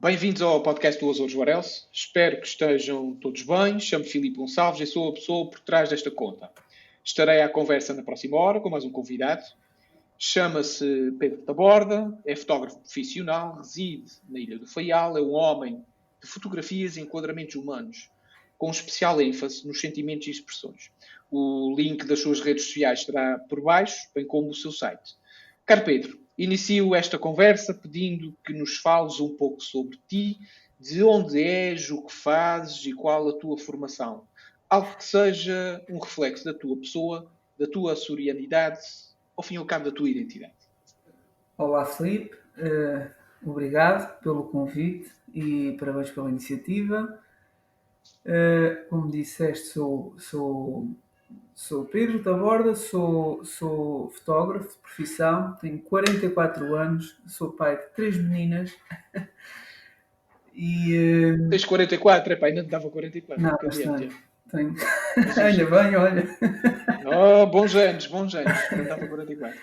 Bem-vindos ao podcast do Azores Varelse. Espero que estejam todos bem. Chamo Filipe Gonçalves e sou a pessoa por trás desta conta. Estarei à conversa na próxima hora com mais um convidado. Chama-se Pedro Taborda, é fotógrafo profissional, reside na Ilha do Faial, é um homem de fotografias e enquadramentos humanos, com especial ênfase nos sentimentos e expressões. O link das suas redes sociais estará por baixo, bem como o seu site. Caro Pedro, inicio esta conversa pedindo que nos fales um pouco sobre ti, de onde és, o que fazes e qual a tua formação. Algo que seja um reflexo da tua pessoa, da tua açorianidade, ao fim e ao cabo da tua identidade. Olá, Felipe. Uh, obrigado pelo convite e parabéns pela iniciativa. Uh, como disseste, sou, sou Sou Pedro Taborda, sou, sou fotógrafo de profissão, tenho 44 anos, sou pai de três meninas. e, uh... Tens 44? Epá, ainda não dava 44. Não, mas tenho. Ainda bem, olha. Oh, bons anos, bons anos. Não dava 44.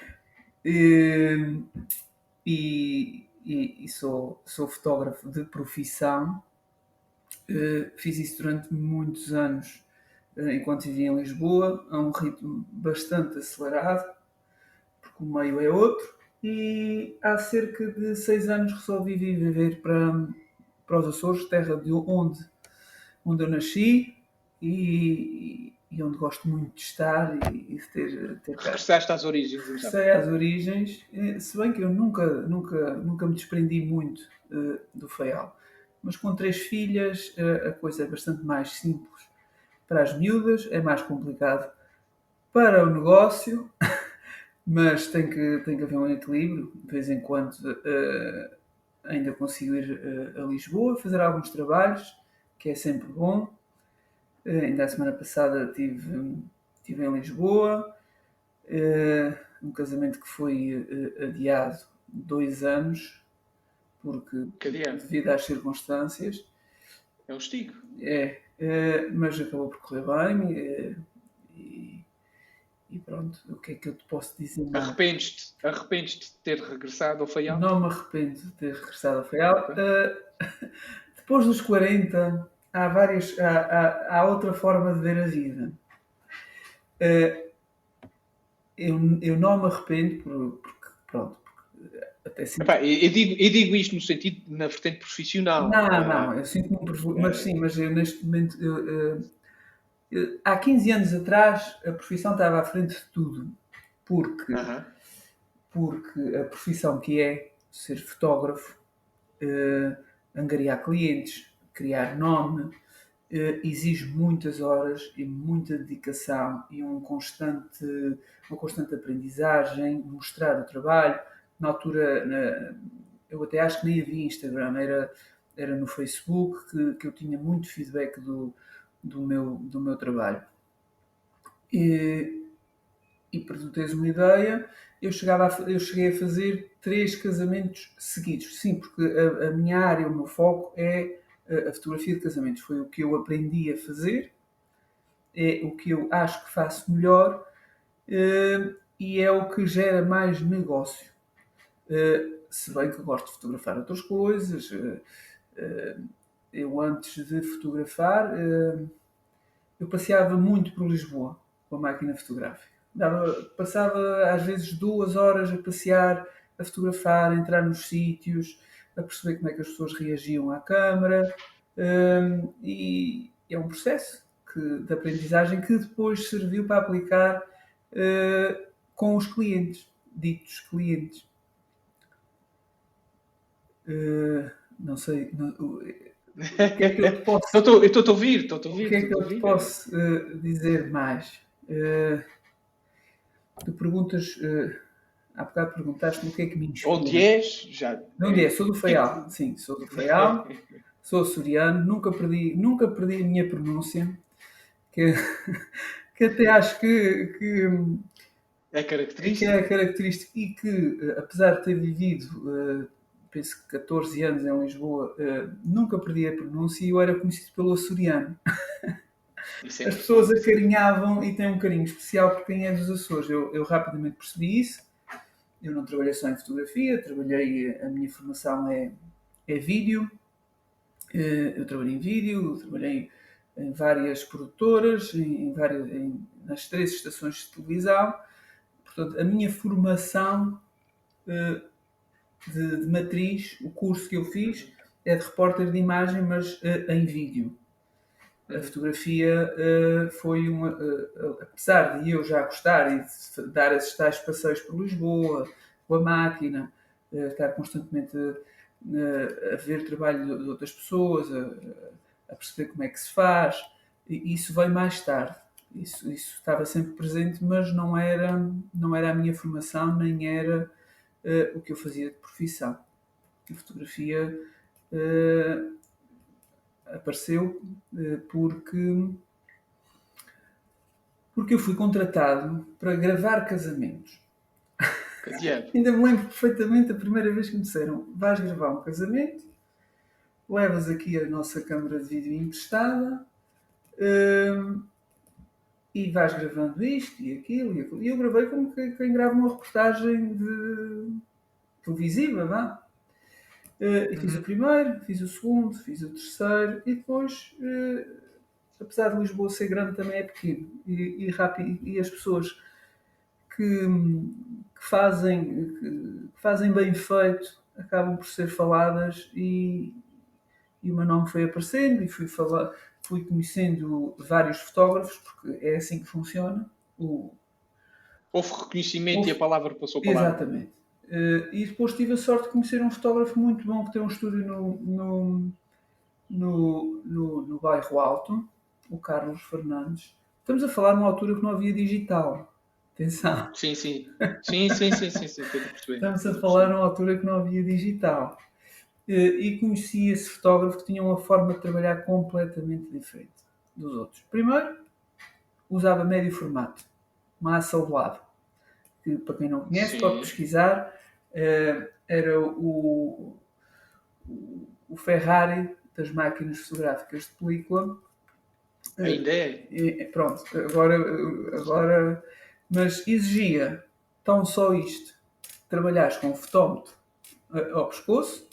E, e, e, sou, sou fotógrafo de profissão. Uh, fiz isso durante muitos anos enquanto vivia em Lisboa, a um ritmo bastante acelerado, porque o meio é outro, e há cerca de seis anos resolvi viver para, para os Açores, terra de onde, onde eu nasci e, e onde gosto muito de estar e, e de ter, ter Regressaste às origens, então. Regressei às origens, eh, se bem que eu nunca, nunca, nunca me desprendi muito uh, do Faial. Mas com três filhas, uh, a coisa é bastante mais simples para as miúdas é mais complicado para o negócio, mas tem que, tem que haver um equilíbrio. De vez em quando uh, ainda consigo ir uh, a Lisboa fazer alguns trabalhos, que é sempre bom. Uh, ainda a semana passada estive, estive em Lisboa, um casamento que foi adiado dois anos, porque devido às circunstâncias. É um estigo. É, mas acabou por correr bem eh, e, e, pronto, o que é que eu te posso dizer? Arrependes-te arrependes de ter regressado ao Faial? Não me arrependo de ter regressado ao Faial. Uh, depois dos 40, há várias, há, há, há, outra forma de ver a vida. Eu, eu não me arrependo porque, pronto, até sinto... Epá, eu, digo, eu digo isto no sentido, na vertente profissional. Não, não, eu sinto-me um mas sim, mas eu neste momento, eu, eu, há 15 anos atrás, a profissão estava à frente de tudo, porque, uh -huh. porque a profissão que é ser fotógrafo, uh, angariar clientes, criar nome, uh, exige muitas horas e muita dedicação e um constante, uma constante aprendizagem, mostrar o trabalho, na altura, na, eu até acho que nem havia Instagram, era, era no Facebook que, que eu tinha muito feedback do, do, meu, do meu trabalho. E, e para tu teres uma ideia, eu, chegava a, eu cheguei a fazer três casamentos seguidos. Sim, porque a, a minha área, o meu foco é a, a fotografia de casamentos. Foi o que eu aprendi a fazer, é o que eu acho que faço melhor eh, e é o que gera mais negócio. Uh, se bem que eu gosto de fotografar outras coisas. Uh, uh, eu antes de fotografar, eu passeava muito por Lisboa com a máquina fotográfica. Dava, passava às vezes duas horas a passear, a fotografar, a entrar nos sítios, a perceber como é que as pessoas reagiam à câmara. e é um processo que, de aprendizagem que depois serviu para aplicar com os clientes, ditos clientes. Uh, não sei. Não, o que é que eu posso. estou a ouvir, estou a ouvir. O que é que eu te posso uh, dizer mais? Uh, tu perguntas. Uh, há bocado perguntaste-me o que é que me inspira. Onde és? Já. Onde és? Sou do Faial. Sim, sou do Faial. sou açoriano. Nunca perdi, nunca perdi a minha pronúncia. Que, que até acho que, que é característica. Que é característica e que, apesar de ter vivido uh, penso que 14 anos em Lisboa, uh, nunca perdi a pronúncia e eu era conhecido pelo açoriano. As pessoas acarinhavam e têm um carinho especial por quem é dos Açores. Eu, eu, rapidamente percebi isso. Eu não trabalhei só em fotografia, trabalhei, a minha formação é, é vídeo, eu trabalhei em vídeo, trabalhei em várias produtoras, em, várias, em, nas três estações de televisão. Portanto, a minha formação uh, de, de, matriz, o curso que eu fiz, é de repórter de imagem, mas uh, em vídeo. A fotografia uh, foi uma. apesar de eu já gostar e de dar esses tais passeios por Lisboa, com a máquina, estar constantemente a ver trabalho de outras pessoas, a, a perceber como é que se faz. E isso veio mais tarde. Isso, isso estava sempre presente, mas não era, não era a minha formação, nem era uh, o que eu fazia de profissão. A fotografia uh, apareceu uh, porque, porque eu fui contratado para gravar casamentos. Ainda me lembro perfeitamente a primeira vez que me disseram: vais gravar um casamento levas aqui a nossa câmara de vídeo emprestada hum, e vais gravando isto e aquilo e aquilo. E eu gravei como que, quem grava uma reportagem de televisiva, vá. Uh, e fiz o uhum. primeiro, fiz o segundo, fiz o terceiro e depois, uh, apesar de Lisboa ser grande, também é pequeno e, e rápido. E as pessoas que, que fazem, que, que fazem bem feito acabam por ser faladas e, e o meu nome foi aparecendo e fui, falar, fui conhecendo vários fotógrafos, porque é assim que funciona. O... Houve reconhecimento Houve... e a palavra passou para Exatamente. Uh, e depois tive a sorte de conhecer um fotógrafo muito bom que tem um estúdio no, no, no, no, no bairro Alto, o Carlos Fernandes. Estamos a falar numa altura que não havia digital. Atenção. Sim, sim. Sim, sim, sim, sim, sim, Estamos a falar numa altura que não havia digital. Eh, e conheci esse fotógrafo que tinha uma forma de trabalhar completamente diferente dos outros. Primeiro, usava médio formato, massa ao lado, que para quem não conhece Sim. pode pesquisar, eh, era o, o Ferrari das máquinas fotográficas de película. Ainda é? Pronto, agora, agora, mas exigia tão só isto, trabalhares com o fotómetro eh, ao pescoço,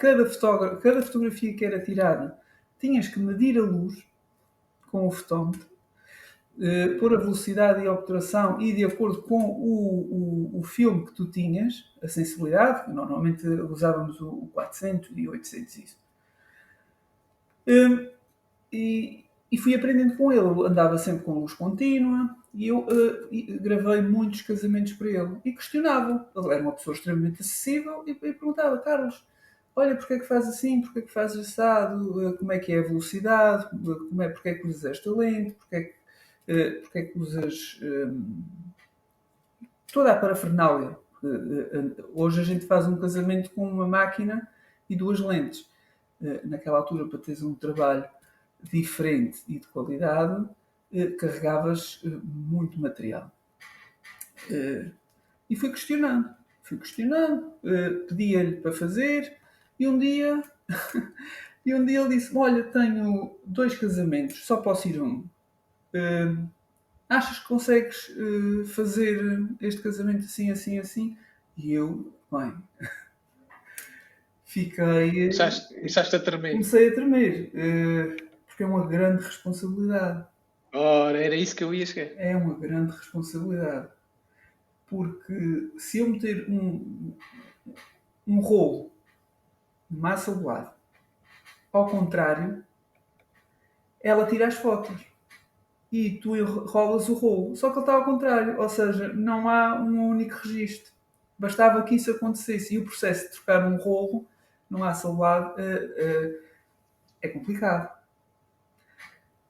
cada, cada fotografia que era tirada tinhas que medir a luz com o fotómetro, eh, pôr a velocidade e a obturação e de acordo com o, o, o filme que tu tinhas, a sensibilidade, normalmente usávamos o 400 e 800 isso. Eh, e, e fui aprendendo com ele, andava sempre com luz contínua e eu uh, gravei muitos casamentos para ele e questionava. Ele era uma pessoa extremamente acessível e, e perguntava, Carlos, olha, porque é que faz assim, porque é que faz assado, eh, como é que é a velocidade, eh, como é, porque é que usas esta lente, porque é que, eh, porque é que usas um, toda a parafernália. Hoje a gente faz um casamento com uma máquina e duas lentes. Naquela altura, para teres um trabalho diferente e de qualidade, carregavas muito material. E fui questionando, fui questionando, pedia-lhe para fazer, e um dia, e um dia ele disse: Olha, tenho dois casamentos, só posso ir um. Uh, achas que consegues uh, fazer este casamento assim, assim, assim? E eu, bem, fiquei. Começaste a tremer. Comecei a tremer, uh, porque é uma grande responsabilidade. Ora, era isso que eu ia chegar. É uma grande responsabilidade. Porque se eu meter um, um rolo do lado. Ao contrário, ela tira as fotos e tu enrolas o rolo. Só que ele está ao contrário, ou seja, não há um único registro. Bastava que isso acontecesse e o processo de trocar um rolo massa ao lado uh, uh, é complicado.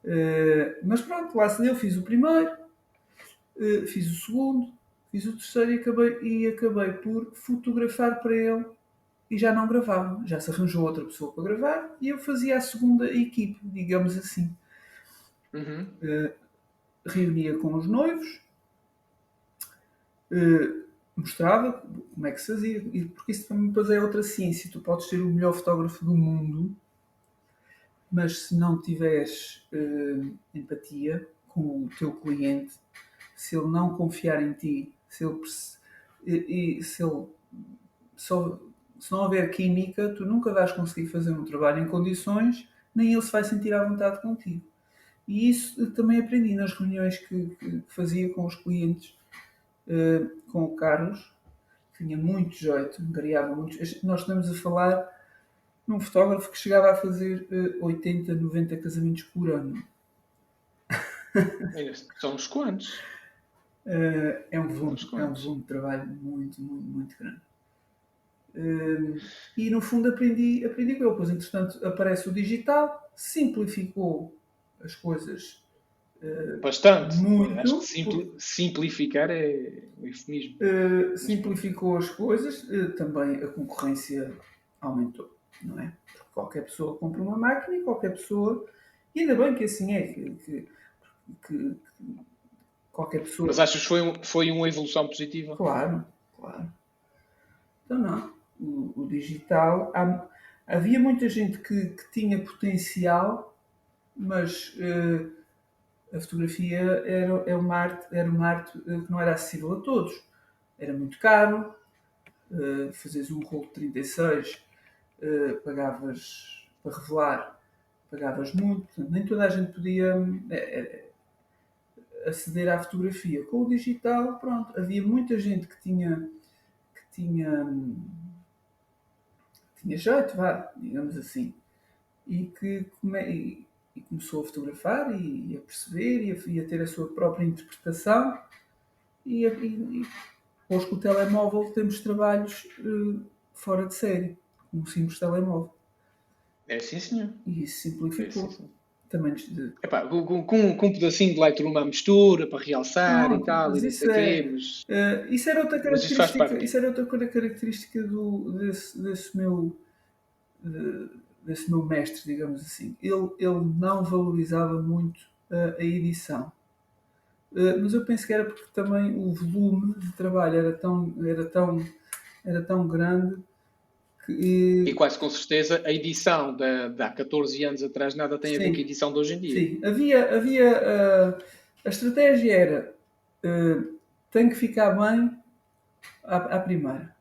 Uh, mas pronto, lá se deu, fiz o primeiro, fiz o segundo, fiz o terceiro e acabei, e acabei por fotografar para ele e já não gravava. Já se arranjou outra pessoa para gravar e eu fazia a segunda equipe, digamos assim. Uhum. Uh, reunia com os noivos, uh, mostrava como é que se fazia, porque isso também depois é outra ciência. Tu podes ser o melhor fotógrafo do mundo, mas se não tiveres uh, empatia com o teu cliente, se ele não confiar em ti, se ele, se ele só se não houver química, tu nunca vais conseguir fazer um trabalho em condições, nem ele se vai sentir à vontade contigo. E isso também aprendi nas reuniões que, que fazia com os clientes, uh, com o Carlos, tinha muito jeito, variava muito. Nós estamos a falar num fotógrafo que chegava a fazer uh, 80, 90 casamentos por ano. São uns quantos? Uh, é, um volume, é um volume de trabalho muito, muito, muito grande. Uh, e no fundo aprendi, aprendi com ele, pois entretanto aparece o digital, simplificou as coisas uh, bastante. Muito. Acho que simpli simplificar é o eufemismo. Uh, simplificou as coisas, também a concorrência aumentou, não é? Porque qualquer pessoa compra uma máquina e qualquer pessoa, e ainda bem que assim é, que, que, que, que qualquer pessoa. Mas achas que foi, um, foi uma evolução positiva? Claro, claro. Então não o, o digital. Há, havia muita gente que, que tinha potencial, mas uh, a fotografia era, era, uma arte, era uma arte eh, que não era acessível a todos. Era muito caro, uh, um rolo de 36, uh, pagavas para revelar, pagavas muito, portanto, nem toda a gente podia aceder à fotografia. Com o digital, pronto, havia muita gente que tinha que tinha tinha jeito, vá, digamos assim, e que come, e, começou a fotografar e, e a perceber e a, e a, ter a sua própria interpretação e, e, hoje com o telemóvel temos trabalhos uh, fora de série, com um simples telemóvel. É sim, senhor. E isso simplificou. É, sim, Também de... Epá, com, com, com, um pedacinho de Lightroom à mistura para realçar não, e tal. Mas isso, é, mas... Uh, isso era outra característica, isso, isso, era outra característica do, desse, desse meu desse meu mestre, digamos assim. Ele, ele não valorizava muito a, a edição. Uh, mas eu penso que era porque também o volume de trabalho era tão, era tão, era tão grande que. E quase com certeza a edição de, de há 14 anos atrás nada tem sim, a ver com a edição de hoje em dia. Sim, havia. havia uh, a estratégia era uh, tem que ficar bem à, à primeira.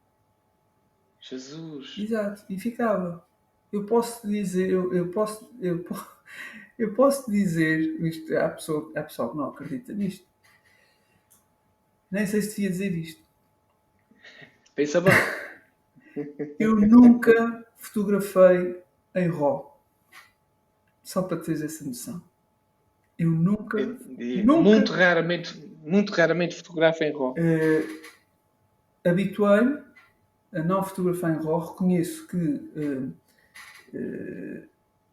Jesus! Exato, e ficava eu posso dizer, eu, eu posso, eu, eu posso dizer, isto, há, pessoa, há pessoal que não acredita nisto. Nem sei se devia dizer isto. Pensa bem. Eu nunca fotografei em RAW. Só para teres essa noção. Eu nunca. nunca muito raramente, muito raramente fotografo em RAW. Uh, Habituei-me a não fotografar em RAW. Reconheço que uh,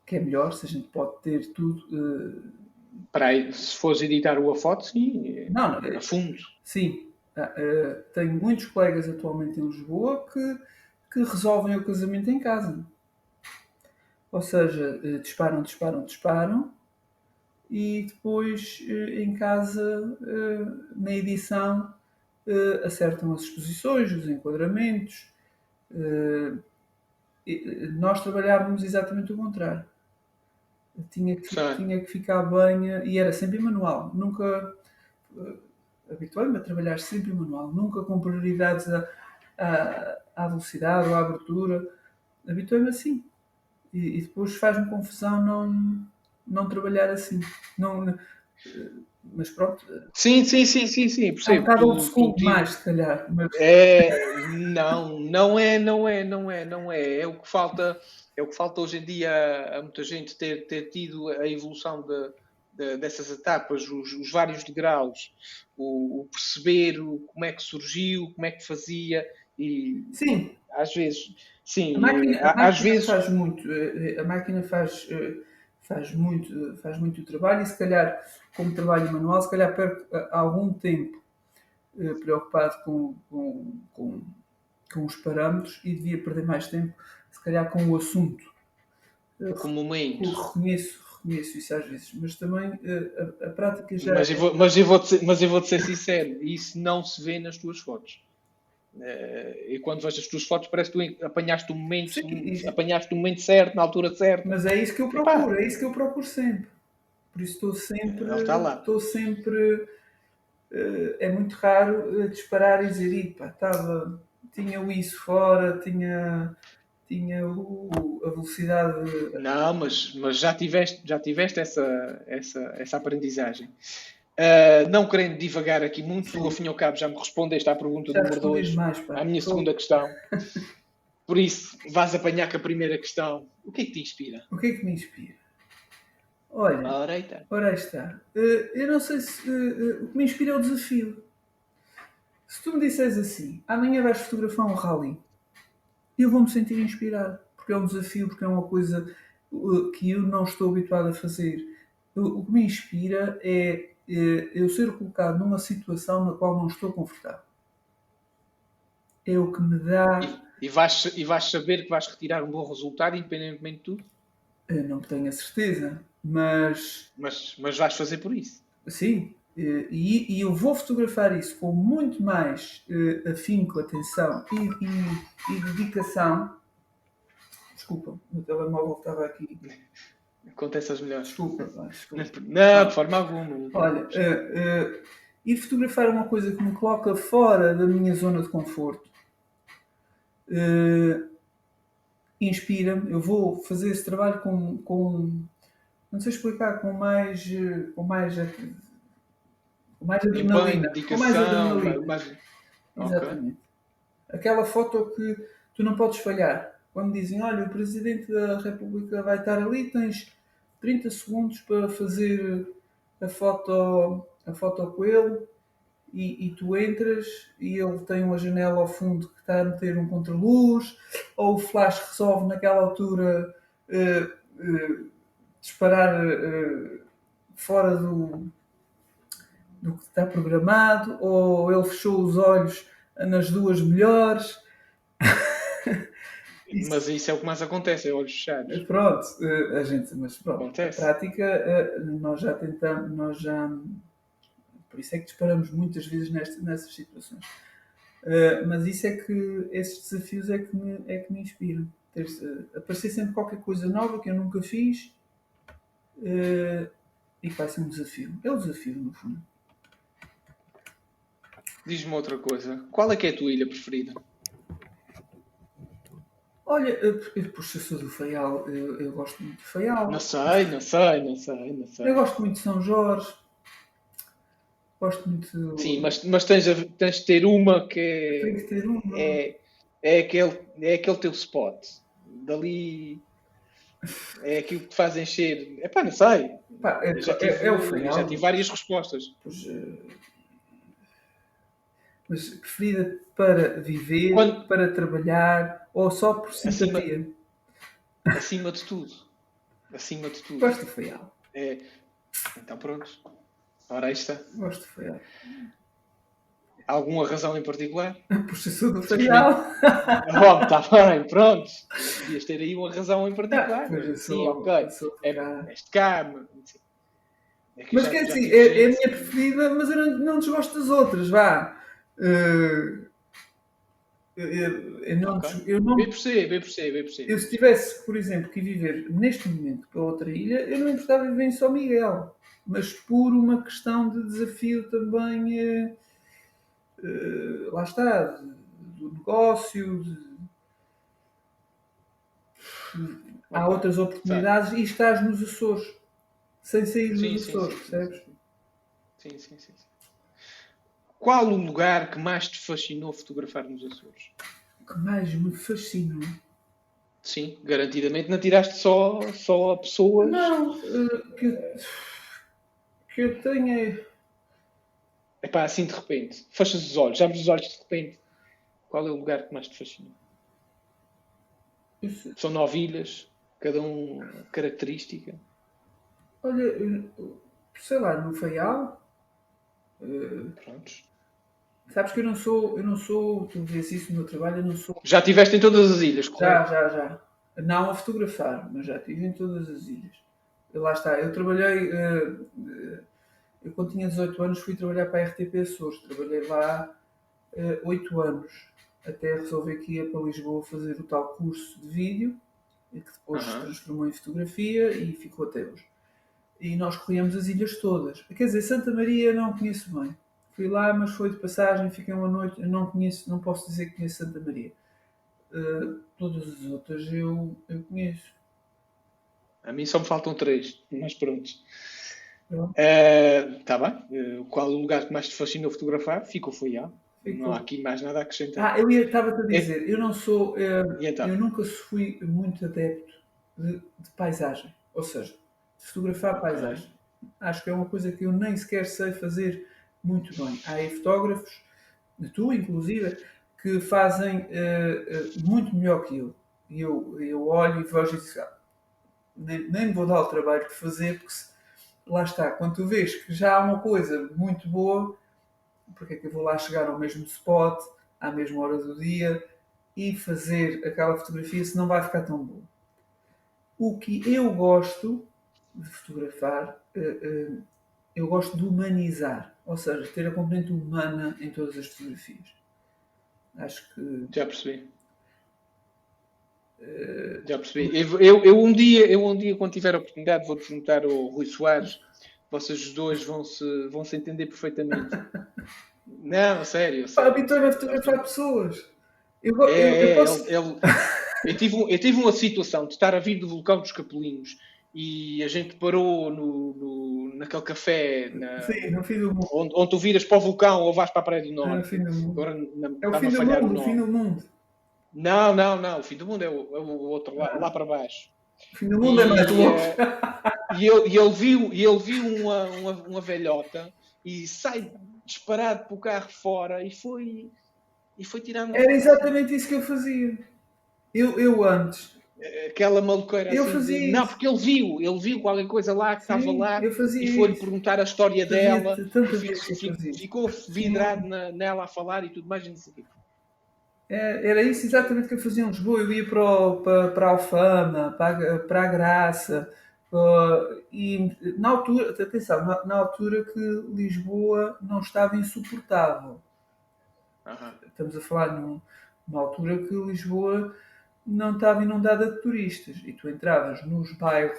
que é melhor, se a gente pode ter tudo. Uh... Para aí, se fores editar uma foto, sim, não, a fundo. Sim, uh, tenho muitos colegas atualmente em Lisboa que, que resolvem o casamento em casa. Ou seja, uh, disparam, disparam, disparam e depois em casa, na edição, acertam as exposições, os enquadramentos nós trabalhávamos exatamente o contrário. Tinha que, tinha que ficar bem e era sempre manual. Nunca habituei-me a trabalhar sempre manual, nunca com prioridades à, à, à velocidade ou à abertura. Habituei-me assim. E, e depois faz-me confusão não, não trabalhar assim. Não, mas pronto. Sim, sim, sim, sim, sim, percebo. É um bocado old school demais, se calhar. Mas... É, não, não é, não é, não é, não é. É o que falta, é o que falta hoje em dia a muita gente ter, ter tido a evolução de, de dessas etapas, os, os vários degraus, o, o, perceber o, como é que surgiu, como é que fazia e sim. às vezes, sim, a máquina, a, máquina às vezes faz muito, a máquina faz eh, faz muito, faz muito trabalho e se calhar, como trabalho manual, se calhar perco eh, algum tempo eh, preocupado com, com, com, com, os parâmetros e devia perder mais tempo, se calhar, com o assunto. Com o momento. Eu reconheço, reconheço isso às vezes, mas também a, a prática já. Mas eu, vou, mas, eu vou -te, mas eu vou-te ser sincero, isso não se vê nas tuas fotos. Uh, e quando vejo as tuas fotos parece que tu apanhaste o momento, Sim, apanhaste o momento certo, na altura certa. Mas é isso que eu procuro, Epá. é isso que eu procuro sempre. Por isso estou sempre. Estou sempre. Uh, é muito raro uh, disparar e dizer, estava. tinha o isso fora, tinha, tinha o, a velocidade. Não, mas, mas já tiveste, já tiveste essa, essa, essa aprendizagem. Uh, não querendo divagar aqui muito, Sim. ao fim e ao cabo já me respondeste à pergunta já número 2, à minha Tô. segunda questão. Por isso, vais apanhar com a primeira questão. O que é que te inspira? O que é que me inspira? Olha, ora está. Ora está. Uh, eu não sei se. Uh, o que me inspira é o desafio. Se tu me disseres assim, amanhã vais fotografar um rally, eu vou-me sentir inspirado, porque é um desafio, porque é uma coisa que eu não estou habituado a fazer. O que me inspira é eu ser colocado numa situação na qual não estou confortável. É o que me dá. E, e, vais, e vais saber que vais retirar um bom resultado, independentemente de tudo? Eu não tenho a certeza, mas. Mas, mas vais fazer por isso. Sim, e, e eu vou fotografar isso com muito mais uh, afinco, atenção e, e, e dedicação. Desculpa, o meu telemóvel estava aqui. Acontece as melhores. Desculpa, desculpa. Não, de forma alguma. Olha, uh, uh, ir fotografar uma coisa que me coloca fora da minha zona de conforto uh, inspira-me. Eu vou fazer esse trabalho com, com não sei explicar, com mais, com mais, com mais adrenalina. Com mais adrenalina. Mais... Exatamente. Okay. Aquela foto que tu não podes falhar. Quando dizem, olha, o Presidente da República vai estar ali, tens 30 segundos para fazer a foto, a foto com ele e, e, tu entras e ele tem uma janela ao fundo que está a meter um contraluz, ou o flash resolve naquela altura uh, uh, disparar uh, fora do, do que está programado, ou ele fechou os olhos nas duas melhores. Mas isso é o que mais acontece, é olhos fechados. Pronto, a gente, mas pronto, acontece. na prática nós já tentamos, nós já por isso é que disparamos muitas vezes nestas, nessas situações. Uh, mas isso é que esses desafios é que me, é que me inspiram. Ter, aparecer sempre qualquer coisa nova que eu nunca fiz e que vai ser um desafio. É o desafio, no fundo. Diz-me outra coisa. Qual é que é a tua ilha preferida? Olha, eu, puxa, sou do Faial, eu, eu, gosto muito de Faial. Não sei, não sei, não sei, não sei. Eu gosto muito de São Jorge. Gosto muito. Sim, mas, mas tens, tens de ter uma que é. Tem que ter uma. É, é, aquele, é aquele teu spot. Dali. É aquilo que te faz encher. É pá, não sei. Pá, é, já, tive, é, é, o final. já tive várias respostas. Pois, uh... Mas preferida para viver, Quando... para trabalhar ou só por simpatia? Acima, acima de tudo. Acima de tudo. Gosto de Faial. É, então pronto. Ora, aí está. Gosto de Faial. Alguma razão em particular? Por ser sou do Faial. oh, está bem, pronto. Devias ter aí uma razão em particular. Ah, Sim, ok. É, este cá. É que mas já, quer dizer, é, é, a minha preferida, mas eu não, não desgosto das outras, vá. Uh, eu, eu, eu, não, okay. eu não. Bem percebo, bem percebo, bem percebo. Eu, se tivesse, por exemplo, que viver neste momento para outra ilha, eu não importava viver em São Miguel mas por uma questão de desafio também, eh, eh, lá está, do negócio. De, há outras oportunidades e estás nos Açores, sem sair dos sim, Açores, sim, percebes? Sim, sim, sim. Qual o lugar que mais te fascinou fotografar nos Açores? Que mais me fascinou? Sim, garantidamente não tiraste só, só a pessoas. Não, uh, que que eu tenha. É pá, assim de repente, fechas os olhos, abres os olhos de repente. Qual é o lugar que mais te fascina? Isso... São nove ilhas, cada um característica. Olha, sei lá, no Faial. Uh, Prontos. Sabes que eu não sou, eu não sou, tu vês isso no meu trabalho, eu não sou. Já estiveste em todas as ilhas, correto? Já, já, já. Não a fotografar, mas já estive em todas as ilhas lá está, eu trabalhei, uh, eu quando tinha 18 anos fui trabalhar para a RTP Açores, trabalhei lá uh, 8 anos, até resolver que ia para Lisboa fazer o tal curso de vídeo, que depois uhum. se transformou em fotografia e ficou até hoje. E nós corríamos as ilhas todas. Quer dizer, Santa Maria não conheço bem. Fui lá, mas foi de passagem, fiquei uma noite, eu não conheço, não posso dizer que conheço Santa Maria. Uh, todas as outras eu, eu conheço. A mim só me faltam três, mas pronto. Está uh, bem. Uh, qual o lugar que mais te fascinou fotografar? Ficou foi A. Não há aqui mais nada a acrescentar. Ah, eu estava-te a é- dizer, é... eu não sou, uh, então? eu nunca fui muito adepto de, de, paisagem, ou seja, fotografar paisagem. Acho que é uma coisa que eu nem sequer sei fazer muito bem. Há aí fotógrafos, tu inclusive, que fazem uh, uh, muito melhor que eu. E eu, eu olho e vejo e digo, ah, nem, nem vou dar o trabalho de fazer, porque se, lá está, quando tu vês que já há uma coisa muito boa, porque é que eu vou lá chegar ao mesmo spot, à mesma hora do dia e fazer aquela fotografia se não vai ficar tão boa? O que eu gosto de fotografar, eh, eh, eu gosto de humanizar, ou seja, ter a componente humana em todas as fotografias. Acho que. Já percebi. Uh, Já percebi. Eu, eu, eu, um dia, eu um dia, quando tiver a oportunidade, vou-te juntar ao Rui Soares. Vocês dois vão se, vão se entender perfeitamente. Não, sério. sério. A Vitória a fotografar pessoas. Eu, é, eu, posso... ele, ele, eu, tive, eu tive uma situação de estar a vir do vulcão dos Capelinhos e a gente parou no, no, naquele café na, Sim, no fim do mundo. Onde, onde tu viras para o vulcão ou vais para a Praia do Norte. É, o fim do mundo. Agora, na, é o fim do mundo, o fim do mundo. Não, não, não. O fim do mundo é o, é o outro, lá, lá para baixo. O fim do mundo é e, é mais longe. E, ele, e ele viu, e ele viu uma, uma, uma velhota e sai disparado para o carro fora e foi, e foi tirando. Era exatamente isso que eu fazia. Eu, eu antes aquela maluqueira eu assim, fazia de, não, porque ele viu, ele viu qualquer coisa lá que Sim, estava lá e foi-lhe perguntar a história dela, ficou, ficou vidrado na, nela a falar e tudo mais. Não sei. É, era isso exatamente que eu fazia em Lisboa. Eu ia para, o, para, para a Alfama, para, para a Graça, para, e na altura, atenção, na, na, altura que Lisboa não estava insuportável. Uhum. Estamos a falar numa altura que Lisboa não estava inundada de turistas e tu entravas nos bairros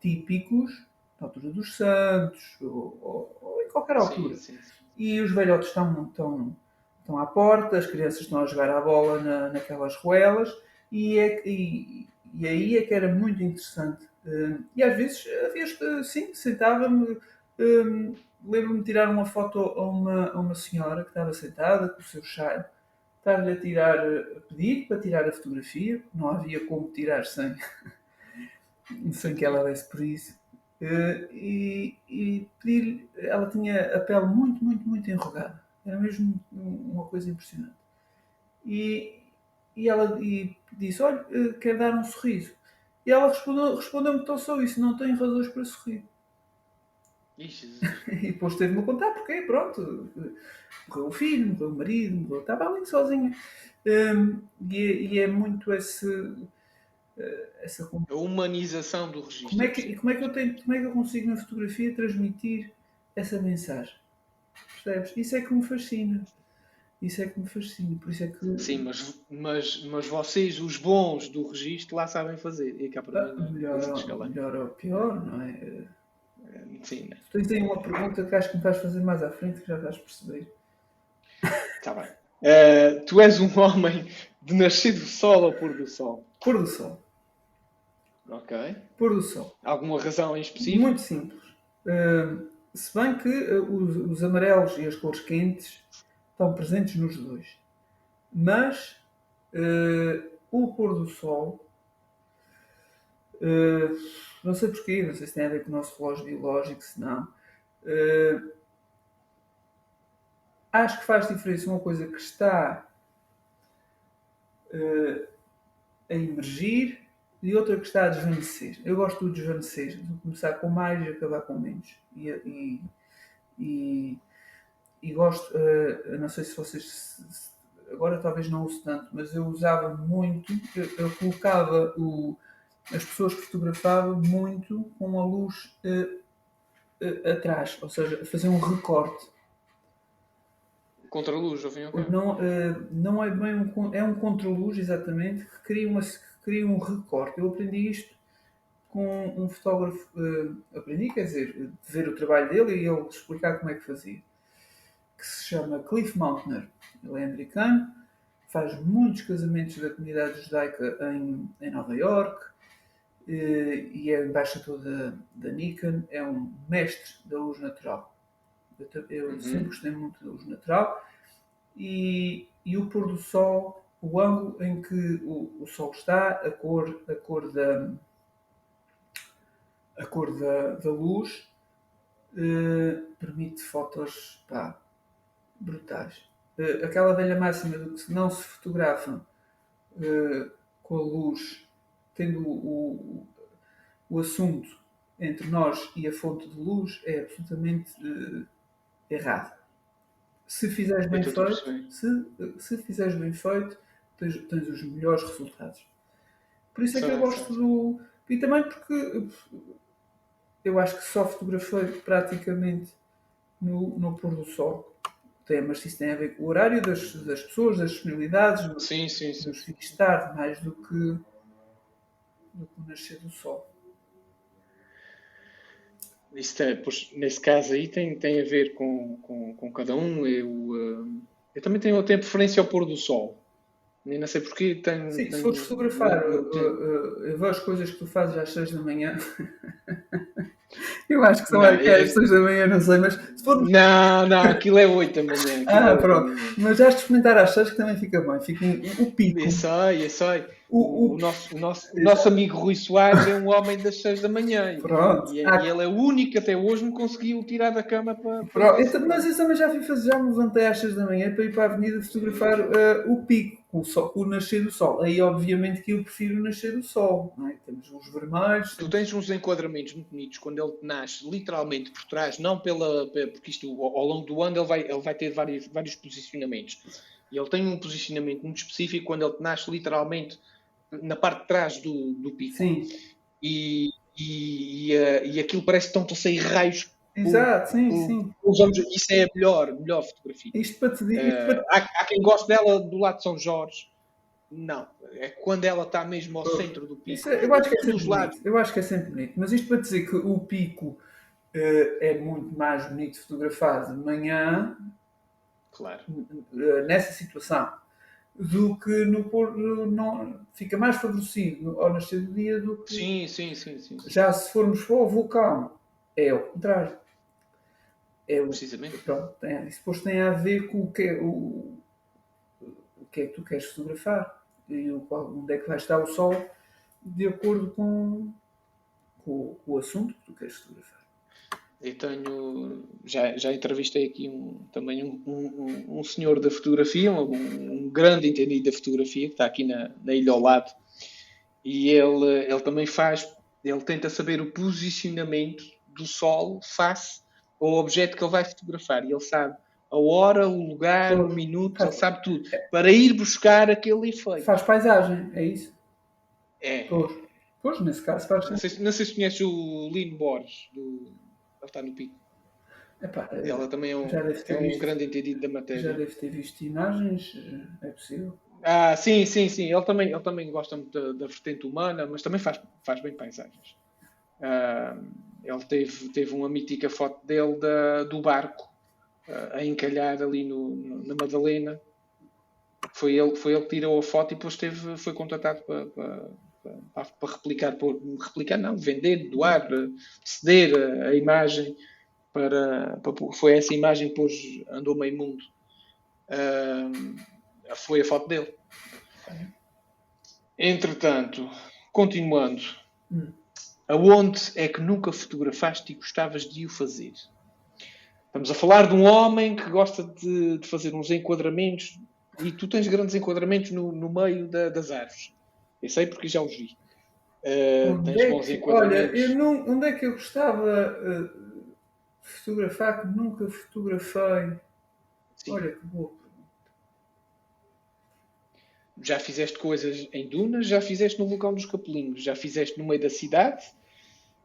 típicos, na altura dos Santos ou, ou, ou em qualquer altura. Sim, sim. E os velhotes estão, estão, estão à porta, as crianças estão a jogar a bola na, naquelas ruelas e, é, e, e aí é que era muito interessante. Hum, e às vezes havia, sim, sentava-me, um, lembro-me de tirar uma foto a uma, a uma senhora que estava sentada com o seu chá estar-lhe a tirar, a pedir para tirar a fotografia, não havia como tirar sem, sem que ela desse por isso. Uh, e, e pedir ela tinha a pele muito, muito, muito enrugada. Era mesmo uma coisa impressionante. E, e ela e disse: Olha, uh, quer dar um sorriso. E ela respondeu-me respondeu tão só isso: Não tenho razões para sorrir. Ixi. e depois teve-me a contar porque, pronto, morreu o filho, morreu o marido, morreu, estava ali sozinha. Um, e, é, e, é muito esse, uh, essa a humanização do registro. Como é que, como é que eu tenho, como é que eu consigo na fotografia transmitir essa mensagem? Percebes? Isso é que me fascina. Isso é que me fascina. Por isso é que... Sim, mas, mas, mas vocês, os bons do registro, lá sabem fazer. E cá para ah, melhor, melhor ou pior, não é? Sim, né? Tu tens aí uma pergunta que acho que me vais fazer mais à frente, que já vais perceber. Está bem. Uh, tu és um homem de nascer do sol ou pôr do sol? Pôr do sol. Ok. Pôr do sol. Alguma razão em específico? Muito simples. Uh, se bem que uh, os, os, amarelos e as cores quentes estão presentes nos dois. Mas o pôr do sol não sei porquê, não sei se tem a ver com o nosso relógio biológico, se não. Uh, acho que faz diferença uma coisa que está uh, a emergir e outra que está a desvanecer. Eu gosto do desvanecer, de começar com mais e acabar com menos. E, e, e, e gosto, uh, não sei se vocês. Agora talvez não uso tanto, mas eu usava muito, eu, eu colocava o as pessoas que fotografavam muito com a luz uh, uh, atrás, ou seja, fazer um recorte. Contra-luz, ao fim Não, uh, não é bem um, é um contra-luz, exatamente, que cria, uma, que cria um recorte. Eu aprendi isto com um fotógrafo, aprendi, quer dizer, de ver o trabalho dele e ele explicar como é que fazia. que se chama Cliff Mountner. Ele é americano, faz muitos casamentos da comunidade judaica em, em Nova York e é embaixador da, da Nikon. É um mestre da luz natural. Eu, eu uhum. sempre gostei muito da luz natural e, e o pôr do sol, o ângulo em que o, o sol está, a cor, a cor da a cor da, da luz eh, permite fotos pá, brutais. Uh, aquela velha máxima de que não se fotografam uh, com a luz, tendo o, o, assunto entre nós e a fonte de luz, é absolutamente errado. Se fizeres bem feito, se, se fizeres bem feito, tens, tens os melhores resultados. Por isso é que eu gosto do. E também porque eu acho que só fotografei praticamente no, no pôr do sol. Tem, mas isso tem a ver com o horário das, das pessoas, das disponibilidades, sim, sim, sim. do fim tarde, mais do que, do que o nascer do sol. Pois, nesse caso aí tem, tem a ver com, com, com cada um. Eu, uh, eu também tenho, tenho preferência ao pôr do sol. Nem não sei porquê. Tenho, Sim, tenho, se fores fotografar, eu, eu, eu, eu, vejo as coisas que tu fazes às 6 da manhã. Eu acho que são não, é às 6 da manhã, não sei, mas se for. Não, não, aquilo é 8 da manhã. Ah, é pronto. Mas já de experimentar às 6 que também fica bem, fica o pico. Eu sei, eu sei. O, o, o, nosso, o, nosso, o nosso amigo Rui Soares é um homem das 6 da manhã. Pronto. E, ah. e, ele é o único que até hoje me conseguiu tirar da cama para. para... Pronto. Mas eu também já fui fazer, já me levantei às 6 da manhã para ir para a avenida fotografar uh, o pico o, sol, o nascer do sol. Aí, obviamente, que eu prefiro o nascer do sol. É? Temos uns vermelhos. Tu tens uns enquadramentos muito bonitos quando ele nasce literalmente por trás, não pela. Porque isto, ao longo do ano, ele vai, ele vai ter vários, vários posicionamentos. E ele tem um posicionamento muito específico quando ele nasce literalmente na parte de trás do, do pico. Sim. E, e, e, uh, e aquilo parece que estão a sair raios Exato, sim, por, sim. Usamos, isso é a melhor, melhor fotografia. Isto para te dizer. Uh, para... há, há, quem goste dela do lado de São Jorge. Não, é quando ela está mesmo ao centro do pico. É, eu, acho que é sempre bonito, eu acho que é sempre bonito. Mas isto para dizer que o pico uh, é muito mais bonito fotografado de manhã, claro. Uh, nessa situação, do que no pôr. Não, fica mais favorecido ao nascer do dia do que. Sim, sim, sim. sim. Já se formos para o vulcão, é o contrário. É o, Precisamente. Pronto, tem, isso depois tem a ver com o que, é, o, o que é que tu queres fotografar e o, onde é que vai estar o sol de acordo com, com, com o assunto que tu queres fotografar. Eu tenho, já, já entrevistei aqui um, também um, um, um senhor da fotografia, um, um, grande entendido da fotografia, que está aqui na, na ilha ao lado, e ele, ele também faz, ele tenta saber o posicionamento do Sol face ao objeto que ele vai fotografar. E ele sabe a hora, o lugar, o minuto, ele sabe tudo. Para ir buscar aquele efeito. Faz paisagem, é isso? É. Pois, pois nesse caso faz. Não sei, não sei se conheces o Lino Borges, do... ele está no pico. Epá, Ela também é um, é um grande entendido da matéria. Já deve ter visto imagens, é possível. Ah, sim, sim, sim. Ele também, ele também gosta muito da, da vertente humana, mas também faz, faz bem paisagens. Ah, ele teve, teve uma mítica foto dele da, do barco uh, a encalhar ali no, no, na Madalena. Foi ele, foi ele que tirou a foto e depois teve, foi contratado para, para, para, para replicar, por, replicar não, vender, doar, ceder a, a imagem para, para, foi essa imagem que depois andou meio mundo. Uh, foi a foto dele. Entretanto, continuando. Hum. Aonde é que nunca fotografaste e gostavas de o fazer? Estamos a falar de um homem que gosta de, de fazer uns enquadramentos e tu tens grandes enquadramentos no, no meio da, das árvores. Eu sei porque já os vi. Uh, tens é bons enquadramentos. Olha, eu não, onde é que eu gostava uh, de fotografar que nunca fotografei? Sim. Olha que boa já fizeste coisas em dunas, já fizeste no vulcão dos Capelinhos, já fizeste no meio da cidade,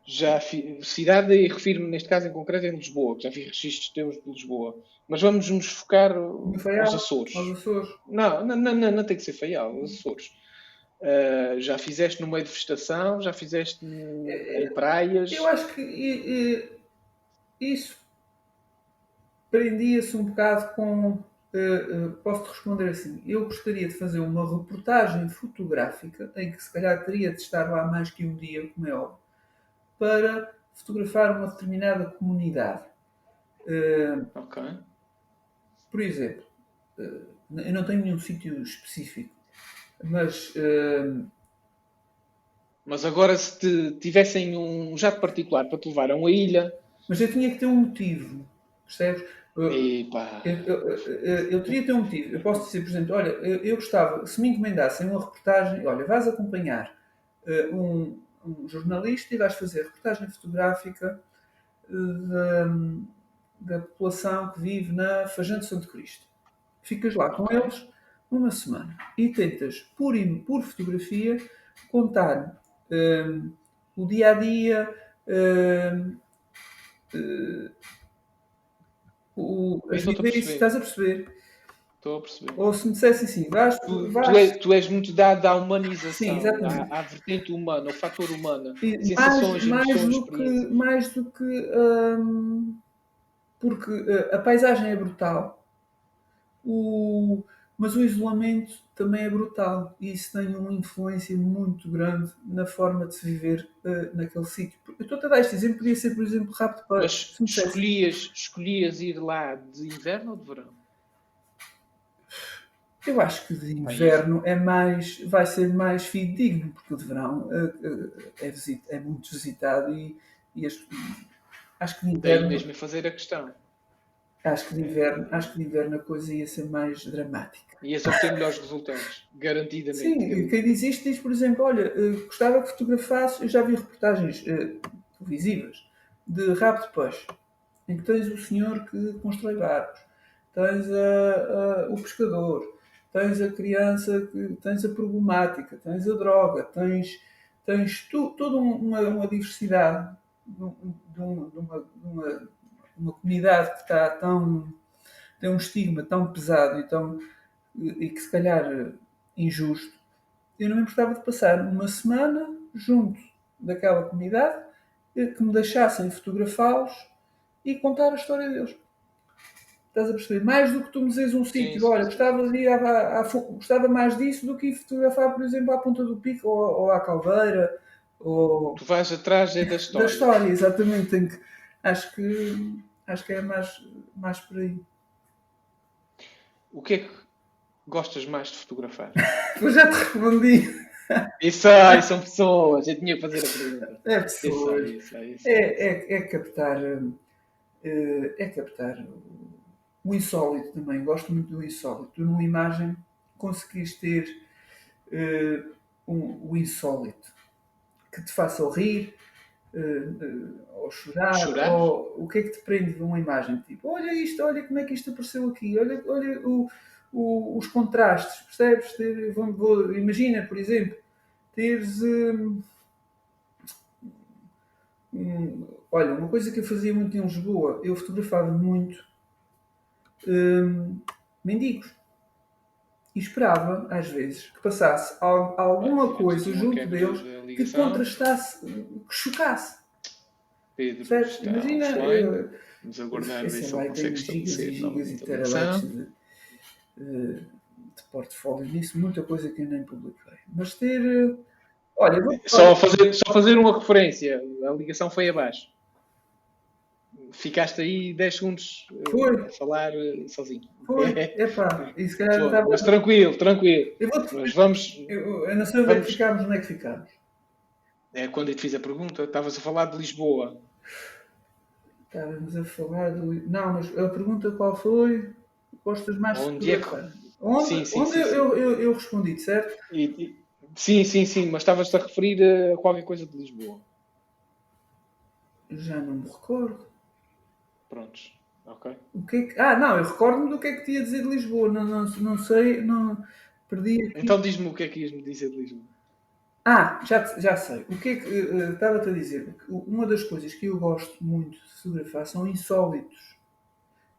já fi... cidade e refiro-me neste caso em concreto em Lisboa, já fiz registros teus de Lisboa. Mas vamos nos focar aos Açores. Aos Açores. Não, não, não, não, não tem que ser Faial, aos Açores. Uh, já fizeste no meio de vegetação, já fizeste em praias. Eu acho que e, e, isso prendia-se um bocado com. Uh, uh, posso-te responder assim: eu gostaria de fazer uma reportagem fotográfica, em que se calhar teria de estar lá mais que um dia, como é óbvio, para fotografar uma determinada comunidade. Uh, ok. Por exemplo, eu não tenho nenhum sítio específico, mas. mas agora, se te tivessem um jato particular para te levar a uma ilha. Mas eu tinha que ter um motivo, percebes? Eu, eu, eu, eu, ter um motivo. Eu posso dizer, por exemplo, olha, eu, gostava, se me encomendassem uma reportagem, olha, vais acompanhar uh, um, um, jornalista e vais fazer reportagem fotográfica da, da população que vive na Fajante Santo Cristo. Ficas lá com eles uma semana e tentas, por, por fotografia, contar um, o dia a dia. O, as vivências, estás a perceber? Estou a perceber. Ou se me dissessem assim, vais, tu, vais... Tu, és, tu és muito dado à humanização, Sim, à, à vertente humana, ao fator humano. E, sensações, mais, mais, do que, mais do que. Hum, porque uh, a paisagem é brutal, o, mas o isolamento também é brutal e isso tem uma influência muito grande na forma de se viver uh, naquele sítio. Eu estou a dar este exemplo, podia ser, por exemplo, rápido para. Mas escolhias, escolhias ir lá de inverno ou de verão? Eu acho que de inverno é mais, vai ser mais fidedigno, porque o de verão uh, é, visit, é, muito visitado e, e as, acho que de inverno. Daí mesmo a fazer a questão. Acho que de inverno, acho que de inverno a coisa ia ser mais dramática. Ias obter melhores resultados, garantidamente. Sim, quem diz isto diz, por exemplo, olha, uh, gostava que fotografasse, eu já vi reportagens uh, televisivas de rabo de peixe, em que tens o senhor que constrói barcos, tens a, a, o pescador, tens a criança, que, tens a problemática, tens a droga, tens, tens tu, toda uma, uma diversidade de, de, uma, de uma uma comunidade que está tão. tem um estigma tão pesado e, tão, e que se calhar injusto, eu não me importava de passar uma semana junto daquela comunidade que me deixassem fotografá-los e contar a história deles. Estás a perceber? Mais do que tu me dizes um sítio, olha, gostava de ir à, à, gostava mais disso do que ir fotografar, por exemplo, à Ponta do Pico ou, ou à Caldeira. Ou... Tu vais atrás é da história. Da história, exatamente. Tenho que, acho que Acho que é mais, mais por aí. O que é que gostas mais de fotografar? Eu já te respondi. Isso aí, são pessoas. Eu tinha que fazer a pergunta. É pessoas. Isso aí, isso aí, é, é, é, captar. Eh, é captar o insólito também. Gosto muito do insólito. Tu, numa imagem, conseguiste ter uh, um, o insólito que te faça rir, ou chorar, chorar, ou o que é que te prende de uma imagem? Tipo, olha isto, olha como é que isto apareceu aqui, olha, olha o, o, os contrastes, percebes? Ter, vou, vou, imagina, por exemplo, teres. Hum, hum, olha, uma coisa que eu fazia muito em Lisboa, eu fotografava muito hum, mendigos. E esperava, às vezes, que passasse alguma coisa junto deles que contrastasse, que chocasse. Pedro, Percebes? Imagina. Eu, Vamos aguardar ver se ele consegue estabelecer gigas e terabytes de, eh, de portfólio nisso, muita coisa que eu nem publiquei. Mas ter. Eh, olha, vou... só, fazer, só fazer uma referência, a ligação foi abaixo ficaste aí 10 segundos eh, Foi. a falar eh, sozinho. Foi, epá, e se calhar Foi. Estava... Mas tranquilo, tranquilo. Eu, vou mas vamos, eu, eu não sei onde é que ficámos, onde é que ficámos. É, quando eu te fiz a pergunta, estavas a falar de Lisboa. Estávamos a falar de. Não, mas a pergunta qual foi? Gostas mais onde de é que... Onde, sim, sim, onde sim, eu, eu, eu, respondi, certo? E, e... Sim, sim, sim, mas estavas-te a referir a qualquer coisa de Lisboa. Já não me recordo. Prontos. Ok. O que, é que Ah, não, eu recordo-me do que é que te ia dizer de Lisboa. Não, não, não sei, não perdi. Aqui. Então diz-me o que é que ias me dizer de Lisboa. Ah, já, já sei. O que é que uh, estava-te a dizer? Uma das coisas que eu gosto muito de fotografar são insólitos.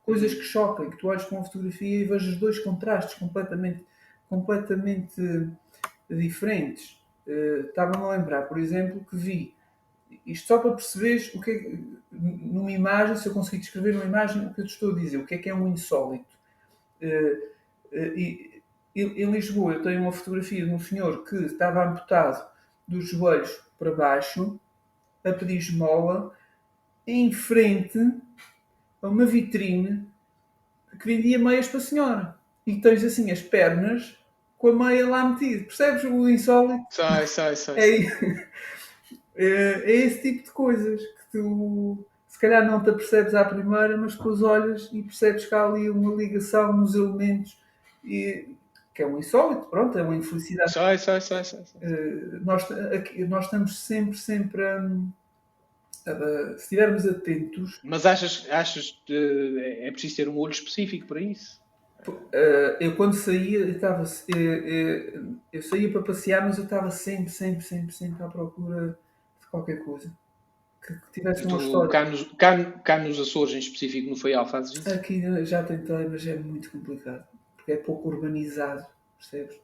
Coisas que chocam, que tu olhas para uma fotografia e vejas dois contrastes completamente, completamente diferentes. Uh, Estava-me a lembrar, por exemplo, que vi isto só para perceberes o que é, numa imagem, se eu conseguir descrever numa imagem o que eu te estou a dizer, o que é que é um insólito. Uh, uh, em Lisboa eu tenho uma fotografia de um senhor que estava amputado dos joelhos para baixo, a pedir esmola, em frente a uma vitrine que vendia meias para a senhora. E tens assim as pernas com a meia lá metida. Percebes o insólito? Sai, sai, sai. É, é, é esse tipo de coisas que tu se calhar não te apercebes à primeira, mas depois olhas e percebes que há ali uma ligação nos elementos e, que é um insólito, pronto, é uma infelicidade. Sai, sai, sai, sai. Uh, nós, aqui, nós estamos sempre, sempre a. Uh, se estivermos atentos. Mas achas, achas que é preciso ter um olho específico para isso? Uh, eu quando saía, eu, estava, eu, eu, saía para passear, mas eu estava sempre, sempre, sempre, sempre à procura qualquer coisa. Que, que tivesse uma história. Cá nos, cá, cá nos Açores, em específico, Feial, fazes isso? Aqui já tentei, mas é muito complicado. Porque é pouco urbanizado, percebes?